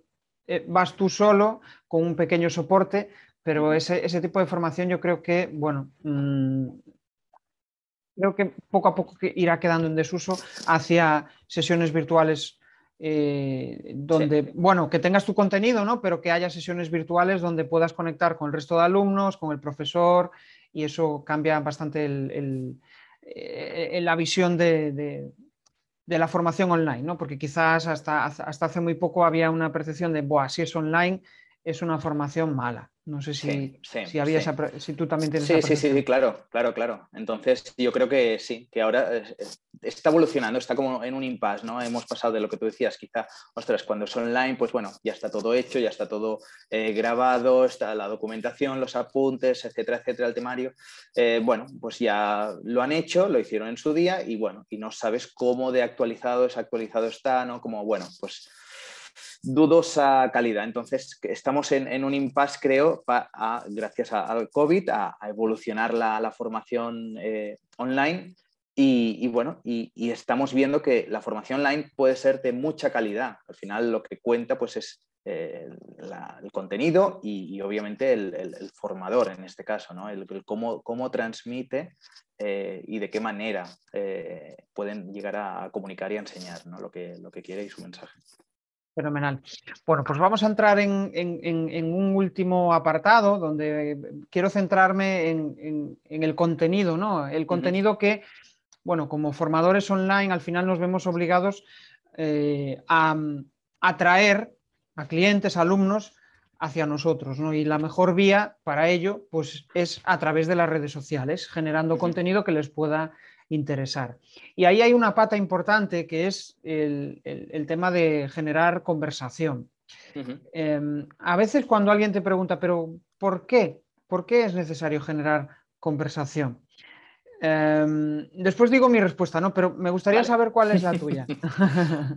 eh, vas tú solo con un pequeño soporte, pero ese, tipo de formación yo creo que, bueno, mm, creo que poco a poco irá quedando en desuso hacia sesiones virtuales eh, donde, bueno, que tengas tu contenido, ¿no? Pero que haya sesiones virtuales donde puedas conectar con el resto de alumnos, con el profesor, y eso cambia bastante eh, la visión de, la formación online, ¿no? Porque quizás hasta, hasta hace muy poco había una percepción de, Buah, si es online, es una formación mala. No sé si, si, había si tú también tienes sí, sí, sí, sí, claro, claro, claro. Entonces yo creo que sí, que ahora está evolucionando, está como en un impasse, ¿no? Hemos pasado de lo que tú decías, quizá, ostras, cuando es online, pues bueno, ya está todo hecho, ya está todo eh, grabado, está la documentación, los apuntes, etcétera, etcétera, el temario. Eh, bueno, pues ya lo han hecho, lo hicieron en su día y bueno, y no sabes cómo de actualizado, actualizado está, ¿no? Como, bueno, pues dudosa calidad. Entonces, estamos en, un impasse, creo, gracias al COVID, a, evolucionar la, formación eh, online. Y, bueno, y, estamos viendo que la formación online puede ser de mucha calidad. Al final lo que cuenta pues es eh, el contenido y, obviamente el, formador en este caso, ¿no? el, cómo, cómo, transmite eh, y de qué manera pueden llegar a comunicar y a enseñar ¿no? lo, que, lo que quiere y su mensaje. Fenomenal. Bueno, pues vamos a entrar en, un último apartado donde quiero centrarme en, el contenido, ¿no? El contenido que, bueno, como formadores online al final nos vemos obligados eh, a atraer a clientes, alumnos hacia nosotros, ¿no? Y la mejor vía para ello, pues es a través de las redes sociales, generando contenido que les pueda interesar. Y ahí hay una pata importante que es el, tema de generar conversación. Em, a veces cuando alguien te pregunta, pero ¿por qué? ¿Por qué es necesario generar conversación? Em, después digo mi respuesta, ¿no? Pero me gustaría saber cuál es la tuya.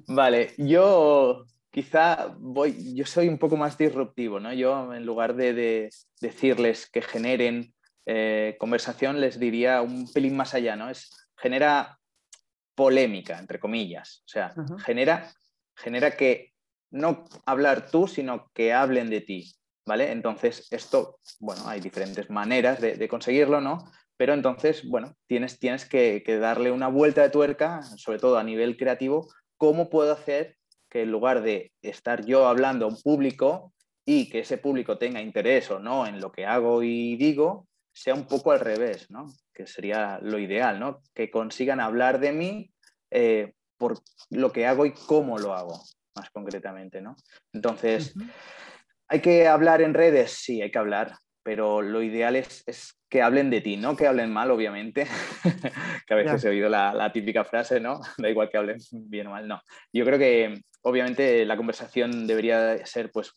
vale, yo quizá voy, yo soy un poco más disruptivo, ¿no? Yo en lugar de decirles que generen eh, conversación, les diría un pelín más allá, ¿no? Es genera polémica, entre comillas. O sea, genera, genera que no hablar tú, sino que hablen de ti. ¿Vale? Entonces, esto, bueno, hay diferentes maneras de, conseguirlo, ¿no? Pero entonces, bueno, tienes, tienes que, darle una vuelta de tuerca, sobre todo a nivel creativo, cómo puedo hacer que en lugar de estar yo hablando a un público y que ese público tenga interés o no en lo que hago y digo, sea un poco al revés, ¿no? Que sería lo ideal, ¿no? Que consigan hablar de mí eh, por lo que hago y cómo lo hago, más concretamente, ¿no? Entonces, ¿hay que hablar en redes? Sí, hay que hablar, pero lo ideal es, que hablen de ti, no que hablen mal, obviamente, que a veces he oído la, la, típica frase, ¿no? Da igual que hablen bien o mal, no. Yo creo que obviamente la conversación debería ser pues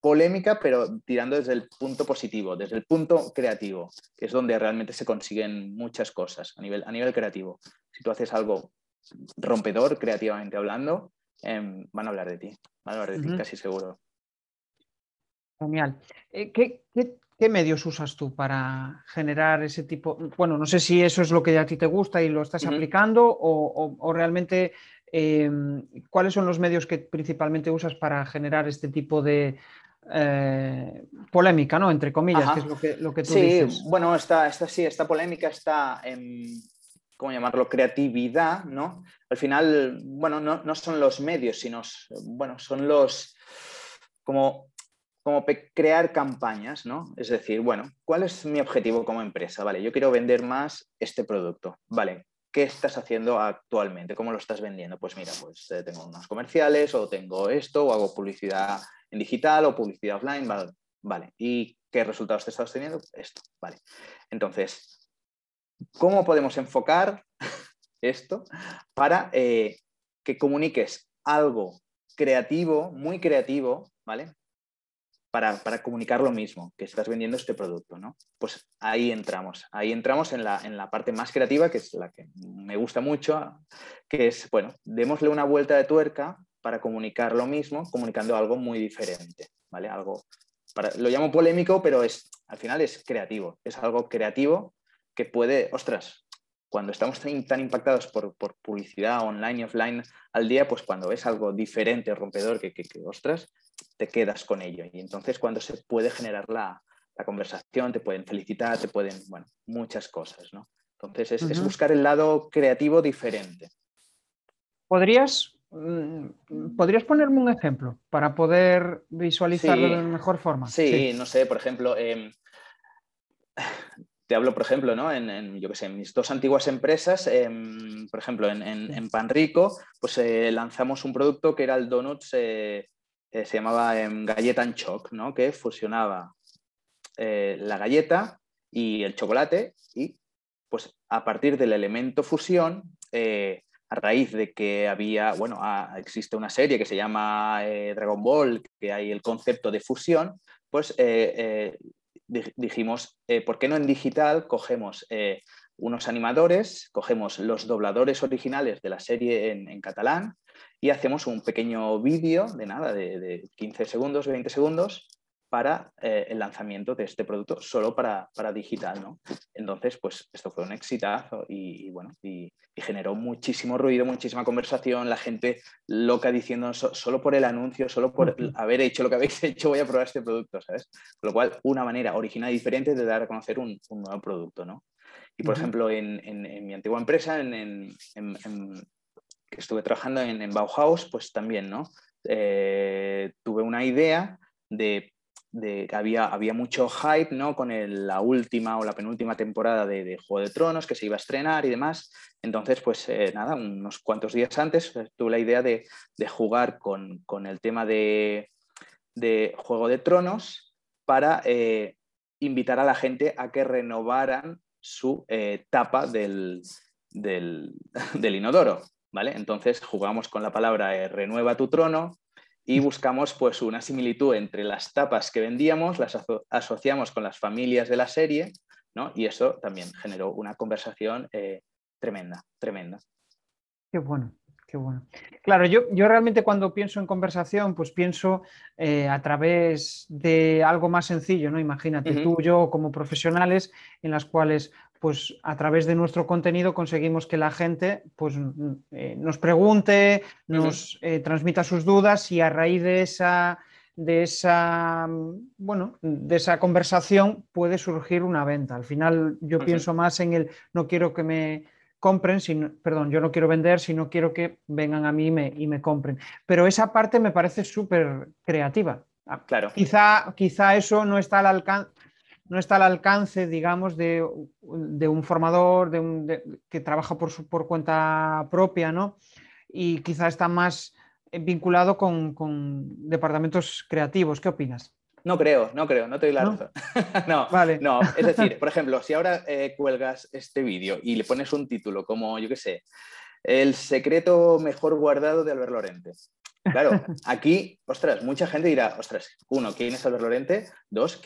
polémica, pero tirando desde el punto positivo, desde el punto creativo, que es donde realmente se consiguen muchas cosas a nivel, a nivel creativo. Si tú haces algo rompedor, creativamente hablando, em, van a hablar de ti, van a hablar de ti, casi seguro. Genial. Eh, ¿Qué, medios usas tú para generar ese tipo? Bueno, no sé si eso es lo que a ti te gusta y lo estás aplicando o, realmente em, cuáles son los medios que principalmente usas para generar este tipo de, eh, polémica, ¿no? Entre comillas, que es lo que, lo que tú sí, bueno, esta, esta, sí, esta polémica está en, ¿cómo llamarlo? Creatividad, ¿no? Al final, bueno, no, son los medios, sino, bueno, son los, como, como crear campañas, ¿no? Es decir, bueno, ¿cuál es mi objetivo como empresa? Vale, yo quiero vender más este producto, ¿vale? ¿Qué estás haciendo actualmente? ¿Cómo lo estás vendiendo? Pues mira, pues eh, tengo unos comerciales o tengo esto o hago publicidad en digital o publicidad offline, vale. ¿Y qué resultados te estás teniendo? Esto, vale. Entonces, ¿cómo podemos enfocar esto para eh, que comuniques algo creativo, muy creativo, ¿vale? Para, comunicar lo mismo, que estás vendiendo este producto, ¿no? Pues ahí entramos, ahí entramos en la, en la, parte más creativa, que es la que me gusta mucho, que es, bueno, démosle una vuelta de tuerca para comunicar lo mismo, comunicando algo muy diferente, ¿vale? Algo, lo llamo polémico, pero es, al final es creativo, es algo creativo que puede, ostras, cuando estamos tan, impactados por, publicidad online y offline al día, pues cuando ves algo diferente, rompedor, que, que, ostras, te quedas con ello. Y entonces cuando se puede generar la, conversación, te pueden felicitar, te pueden, bueno, muchas cosas, ¿no? Entonces es, es buscar el lado creativo diferente. ¿Podrías mm, ¿podrías ponerme un ejemplo para poder visualizarlo de mejor forma? Sí, no sé, por ejemplo, em, te hablo, por ejemplo, ¿no? en, yo que sé, mis dos antiguas empresas, em, por ejemplo, en, Panrico, pues eh, lanzamos un producto que era el Donuts, eh, eh, se llamaba em, Galleta and Choc, ¿no? que fusionaba la galleta y el chocolate y pues a partir del elemento fusión, a raíz de que había, bueno, existe una serie que se llama Dragon Ball, que hay el concepto de fusión, pues dijimos, eh, ¿por qué no en digital cogemos eh, unos animadores, cogemos los dobladores originales de la serie en, catalán y hacemos un pequeño vídeo de nada, de, de 15 segundos, 20 segundos, para eh, el lanzamiento de este producto solo para, digital. ¿no? Entonces, pues esto fue un exitazo y, bueno, y, generó muchísimo ruido, muchísima conversación, la gente loca diciendo solo por el anuncio, solo por haber hecho lo que habéis hecho, voy a probar este producto, ¿sabes? Con lo cual, una manera original y diferente de dar a conocer un, nuevo producto, ¿no? Y por ejemplo, en, mi antigua empresa, en, que estuve trabajando en, Bauhaus, pues también, ¿no? Eh, tuve una idea de que había, había mucho hype ¿no? con la última o la penúltima temporada de, Juego de Tronos que se iba a estrenar y demás. Entonces, pues eh, nada, unos cuantos días antes eh, tuve la idea de, jugar con, el tema de, Juego de Tronos para invitar a la gente a que renovaran su tapa del, del, inodoro. ¿Vale? Entonces jugamos con la palabra renueva tu trono, y buscamos pues una similitud entre las tapas que vendíamos, las asociamos con las familias de la serie, ¿no? Y eso también generó una conversación eh, tremenda, tremenda. Qué bueno, qué bueno. Claro, yo, yo realmente cuando pienso en conversación, pues pienso eh, a través de algo más sencillo, ¿no? Imagínate tú, yo como profesionales en las cuales pues a través de nuestro contenido conseguimos que la gente pues, eh, nos pregunte, nos eh, transmita sus dudas y a raíz de esa, de esa, bueno, de esa conversación puede surgir una venta. Al final yo pienso más en el no quiero que me compren, sino, perdón, yo no quiero vender, sino quiero que vengan a mí y me, y me compren. Pero esa parte me parece súper creativa. Claro. Quizá, quizá eso no está al alcance, no está al alcance, digamos, de, un formador que trabaja por, su, por cuenta propia, ¿no? Y quizá está más vinculado con, departamentos creativos. ¿Qué opinas? No creo, no creo, no te doy la razón. no, vale. no, es decir, por ejemplo, si ahora eh, cuelgas este vídeo y le pones un título como, yo qué sé, El secreto mejor guardado de Albert Lorente. Claro, aquí, ostras, mucha gente dirá, ostras, uno, ¿quién es Albert Lorente? Dos,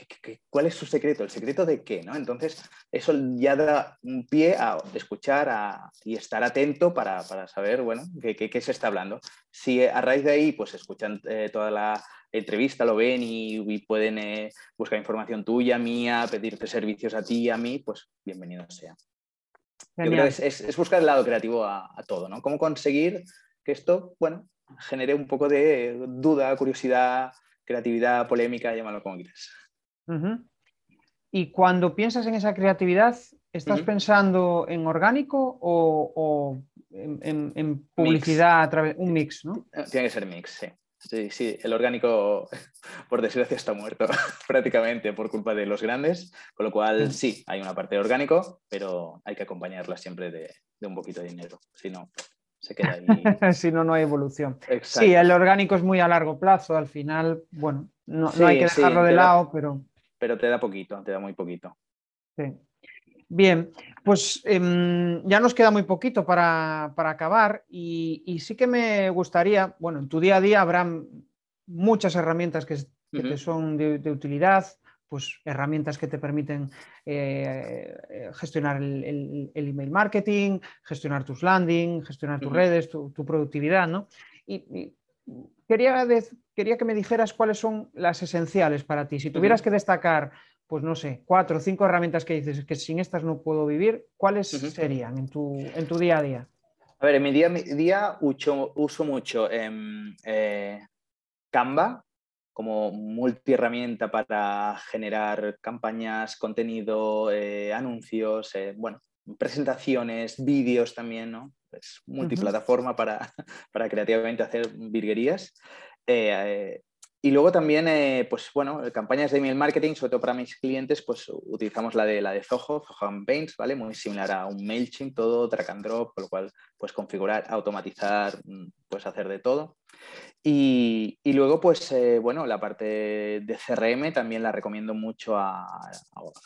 cuál es su secreto? ¿El secreto de qué? ¿no? Entonces, eso ya da un pie a escuchar y estar atento para, saber, bueno, qué, se está hablando. Si a raíz de ahí, pues escuchan eh, toda la entrevista, lo ven y, pueden eh, buscar información tuya, mía, pedirte servicios a ti y a mí, pues bienvenido sea. Yo creo que es, buscar el lado creativo a, a todo, ¿no? Cómo conseguir que esto, bueno, genere un poco de duda, curiosidad, creatividad, polémica, llámalo como quieras. Y cuando piensas en esa creatividad, ¿estás pensando en orgánico o, en, publicidad a través un mix, ¿no? Eh, tiene que ser mix, sí. Sí, sí, el orgánico, por desgracia, está muerto prácticamente por culpa de los grandes, con lo cual sí, hay una parte de orgánico, pero hay que acompañarla siempre de, de un poquito de dinero, si no, se queda ahí. si no, no hay evolución. Sí, el orgánico es muy a largo plazo, al final, bueno, no, hay que dejarlo de lado, pero... Pero te da poquito, te da muy poquito. Sí. Bien, pues em, ya nos queda muy poquito para, acabar y, sí que me gustaría, bueno, en tu día a día habrá muchas herramientas que, te son de, utilidad, pues herramientas que te permiten eh, eh, gestionar el, email marketing, gestionar tus landing, gestionar tus redes, tu, productividad, ¿no? Y, quería, quería que me dijeras cuáles son las esenciales para ti. Si tuvieras que destacar, pues no sé, cuatro o cinco herramientas que dices que sin estas no puedo vivir, ¿cuáles serían en tu, en tu día a día? A ver, en mi día, mi día uso, uso mucho eh, Canva, como multiherramienta para generar campañas, contenido, eh, anuncios, eh, bueno, presentaciones, vídeos también, ¿no? es multiplataforma para, para creativamente hacer virguerías. Eh, y luego también, eh, pues bueno, campañas de email marketing, sobre todo para mis clientes, pues utilizamos la de, la de Zoho, Zoho Campaigns, ¿vale? Muy similar a un MailChimp, todo drag and drop, con lo cual pues configurar, automatizar, mm, pues hacer de todo. Y, luego, pues eh, bueno, la parte de CRM también la recomiendo mucho a,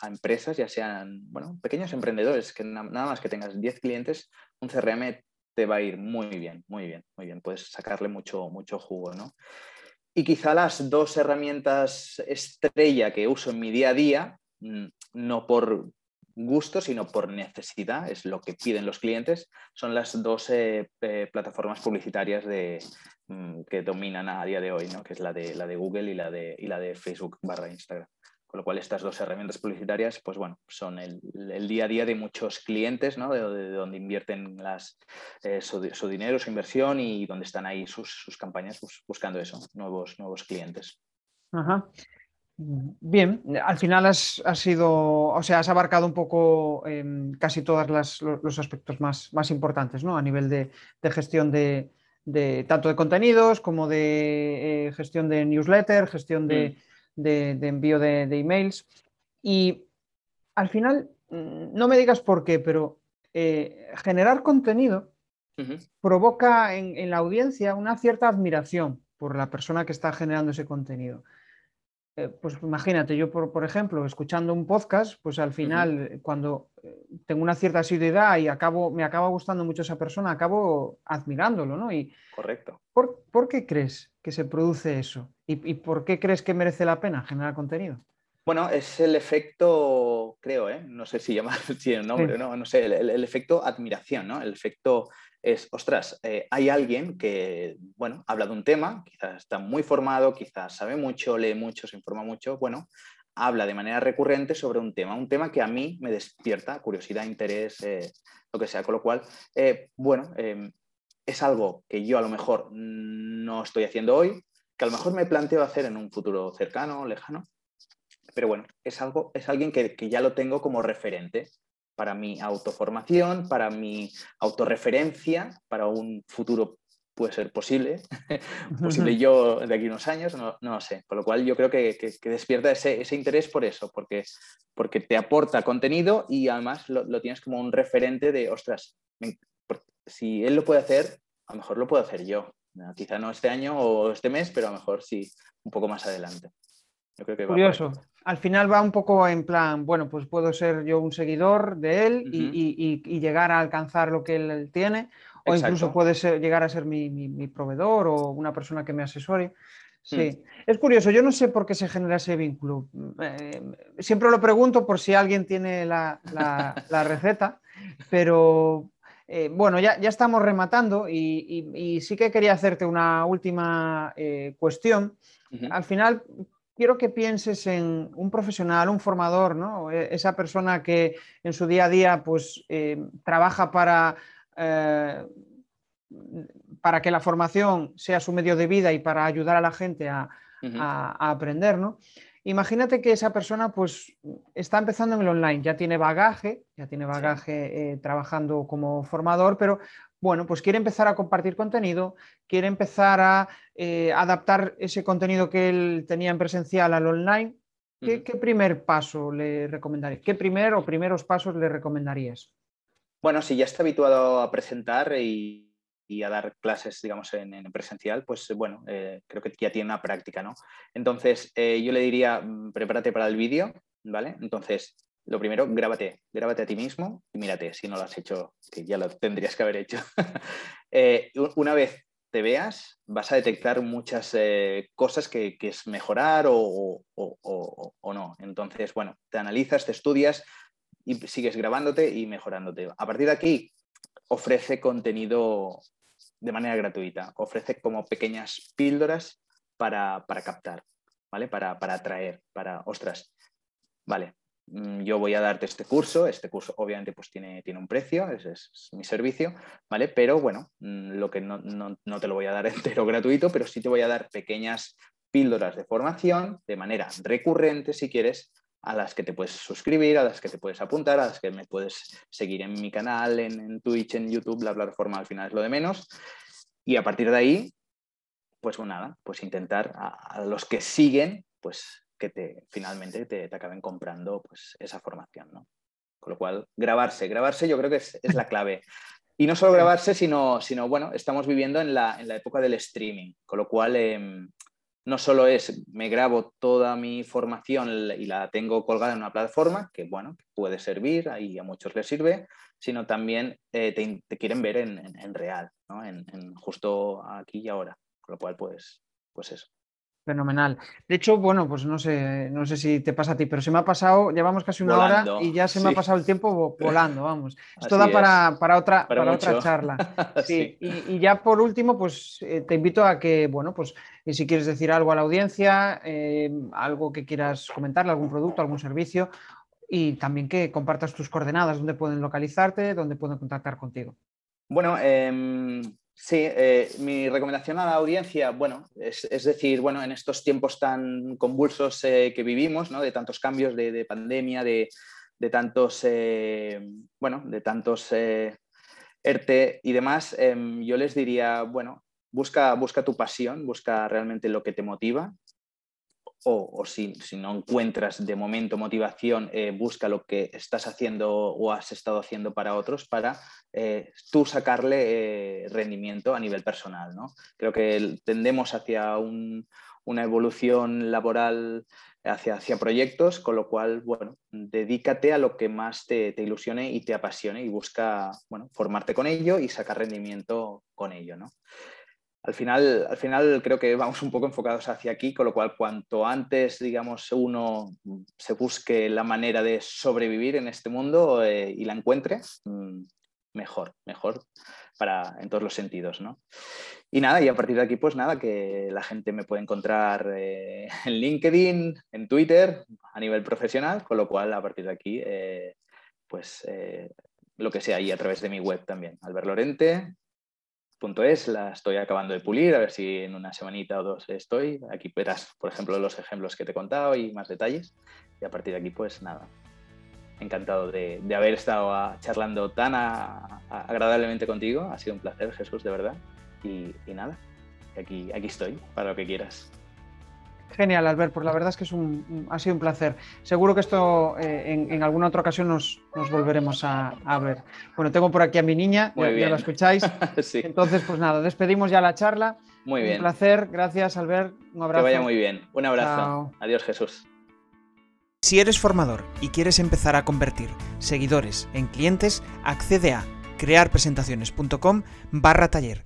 empresas, ya sean, bueno, pequeños emprendedores, que nada más que tengas 10 clientes, un CRM te va a ir muy bien, muy bien, muy bien. Puedes sacarle mucho, mucho jugo, ¿no? Y quizá las dos herramientas estrella que uso en mi día a día, mm, no por gusto, sino por necesidad, es lo que piden los clientes, son las dos eh, plataformas publicitarias de, mm, que dominan a día de hoy, ¿no? que es la de, la de Google y la de, y la de Facebook barra Instagram. Con lo cual estas dos herramientas publicitarias, pues bueno, son el, día a día de muchos clientes, ¿no? de, donde invierten las, eh, su, dinero, su inversión y donde están ahí sus, campañas buscando eso, nuevos, nuevos clientes. Bien, al final has, sido, o sea, has abarcado un poco em, casi todos los aspectos más, más importantes, ¿no? A nivel de, gestión de, tanto de contenidos como de eh, gestión de newsletter, gestión de, mm de, envío de, emails. Y al final, mm, no me digas por qué, pero eh, generar contenido provoca en, la audiencia una cierta admiración por la persona que está generando ese contenido. Eh, pues imagínate, yo por, ejemplo, escuchando un podcast, pues al final, cuando eh, tengo una cierta asiduidad y acabo, me acaba gustando mucho esa persona, acabo admirándolo, ¿no? Y, Correcto. ¿por, qué crees que se produce eso? ¿Y, por qué crees que merece la pena generar contenido? Bueno, es el efecto, creo, ¿eh? no sé si llamar si el nombre, no, no sé, el, efecto admiración, ¿no? El efecto es, ostras, eh, hay alguien que, bueno, habla de un tema, quizás está muy formado, quizás sabe mucho, lee mucho, se informa mucho, bueno, habla de manera recurrente sobre un tema, un tema que a mí me despierta curiosidad, interés, eh, lo que sea, con lo cual, bueno, em, es algo que yo a lo mejor no estoy haciendo hoy, que a lo mejor me planteo hacer en un futuro cercano, lejano, pero bueno, es, algo, es alguien que, ya lo tengo como referente para mi autoformación, para mi autorreferencia, para un futuro puede ser posible, posible yo de aquí unos años, no, no sé. Con lo cual yo creo que, despierta ese, interés por eso, porque, porque te aporta contenido y además lo, tienes como un referente de, ostras, si él lo puede hacer, a lo mejor lo puedo hacer yo. Quizá no este año o este mes, pero a lo mejor sí, un poco más adelante. Curioso. Al final va un poco en plan, bueno, pues puedo ser yo un seguidor de él y, llegar a alcanzar lo que él tiene, o incluso puede ser, llegar a ser mi, proveedor o una persona que me asesore. Sí, mm. es curioso, yo no sé por qué se genera ese vínculo. Eh, siempre lo pregunto por si alguien tiene la, la receta, pero eh, bueno, ya, estamos rematando y, sí que quería hacerte una última eh, cuestión. Al final, quiero que pienses en un profesional, un formador, ¿no? E, esa persona que en su día a día pues, eh, trabaja para, para que la formación sea su medio de vida y para ayudar a la gente a, a aprender, ¿no? Imagínate que esa persona pues está empezando en el online, ya tiene bagaje, ya tiene bagaje eh, trabajando como formador, pero bueno, pues quiere empezar a compartir contenido, quiere empezar a eh, adaptar ese contenido que él tenía en presencial al online. ¿Qué, ¿Qué, primer paso le recomendarías? ¿Qué primer o primeros pasos le recomendarías? Bueno, si ya está habituado a presentar y, y a dar clases, digamos, en, presencial, pues bueno, eh, creo que ya tiene una práctica, ¿no? Entonces, eh, yo le diría, mm, prepárate para el vídeo, ¿vale? Entonces, lo primero, grábate, grábate a ti mismo y mírate si no lo has hecho, que ya lo tendrías que haber hecho. Eh, una vez te veas, vas a detectar muchas cosas que, que, es mejorar o, o, o, no. Entonces, bueno, te analizas, te estudias y sigues grabándote y mejorándote. A partir de aquí, ofrece contenido de manera gratuita. Ofrece como pequeñas píldoras para, captar, ¿vale? Para, atraer, para, ostras, vale, yo voy a darte este curso, este curso obviamente pues tiene, tiene un precio, ese es, mi servicio, ¿vale? Pero bueno, mm, lo que no, no, te lo voy a dar entero gratuito, pero sí te voy a dar pequeñas píldoras de formación de manera recurrente, si quieres, a las que te puedes suscribir, a las que te puedes apuntar, a las que me puedes seguir en mi canal, en, Twitch, en YouTube, la plataforma al final es lo de menos. Y a partir de ahí, pues nada, pues intentar a, los que siguen, pues que te, finalmente te, acaben comprando pues, esa formación, ¿no? Con lo cual, grabarse, grabarse yo creo que es, la clave. Y no solo grabarse, sino, sino bueno, estamos viviendo en la, en la época del streaming, con lo cual em, no solo es me grabo toda mi formación y la tengo colgada en una plataforma, que bueno, puede servir, ahí a muchos les sirve, sino también eh, te, quieren ver en, real, ¿no? en, justo aquí y ahora. Con lo cual, pues, pues eso. Fenomenal. De hecho, bueno, pues no sé, no sé si te pasa a ti, pero se me ha pasado, llevamos casi una hora y ya se me ha pasado el tiempo volando, vamos. Esto da para, para, otra, para, otra charla. Sí. Y, ya por último, pues eh, te invito a que, bueno, pues si quieres decir algo a la audiencia, eh, algo que quieras comentarle, algún producto, algún servicio, y también que compartas tus coordenadas, dónde pueden localizarte, dónde pueden contactar contigo. Bueno, eh, Sí, eh, mi recomendación a la audiencia, bueno, es, decir, bueno, en estos tiempos tan convulsos eh, que vivimos, ¿no? de tantos cambios de, pandemia, de, tantos, eh, bueno, de tantos ERTE y demás, em, yo les diría, bueno, busca, busca tu pasión, busca realmente lo que te motiva, o, si, no encuentras de momento motivación, eh, busca lo que estás haciendo o has estado haciendo para otros para eh, tú sacarle eh, rendimiento a nivel personal. ¿no? Creo que tendemos hacia una evolución laboral hacia, hacia, proyectos, con lo cual, bueno, dedícate a lo que más te, te, ilusione y te apasione y busca, bueno, formarte con ello y sacar rendimiento con ello, ¿no? Al final, al final creo que vamos un poco enfocados hacia aquí, con lo cual cuanto antes, digamos, uno se busque la manera de sobrevivir en este mundo eh, y la encuentre, mm, mejor, mejor para, en todos los sentidos, ¿no? Y nada, y a partir de aquí, pues nada, que la gente me puede encontrar eh, en LinkedIn, en Twitter, a nivel profesional, con lo cual a partir de aquí, eh, pues lo que sea, y a través de mi web también, Albert Lorente, es, la estoy acabando de pulir, a ver si en una semanita o dos estoy. Aquí verás, por ejemplo, los ejemplos que te he contado y más detalles. Y a partir de aquí, pues nada, encantado de, haber estado charlando tan agradablemente contigo. Ha sido un placer, Jesús, de verdad. Y, y nada, aquí, aquí estoy para lo que quieras. Genial, Albert, pues la verdad es que es ha sido un placer. Seguro que esto eh, en, alguna otra ocasión nos, volveremos a, ver. Bueno, tengo por aquí a mi niña, ya, ya, la escucháis. Entonces, pues nada, despedimos ya la charla. Muy bien. Un placer, gracias, Albert. Un abrazo. Que vaya muy bien. Un abrazo. Adiós, Jesús. Si eres formador y quieres empezar a convertir seguidores en clientes, accede a crearpresentaciones.com barra taller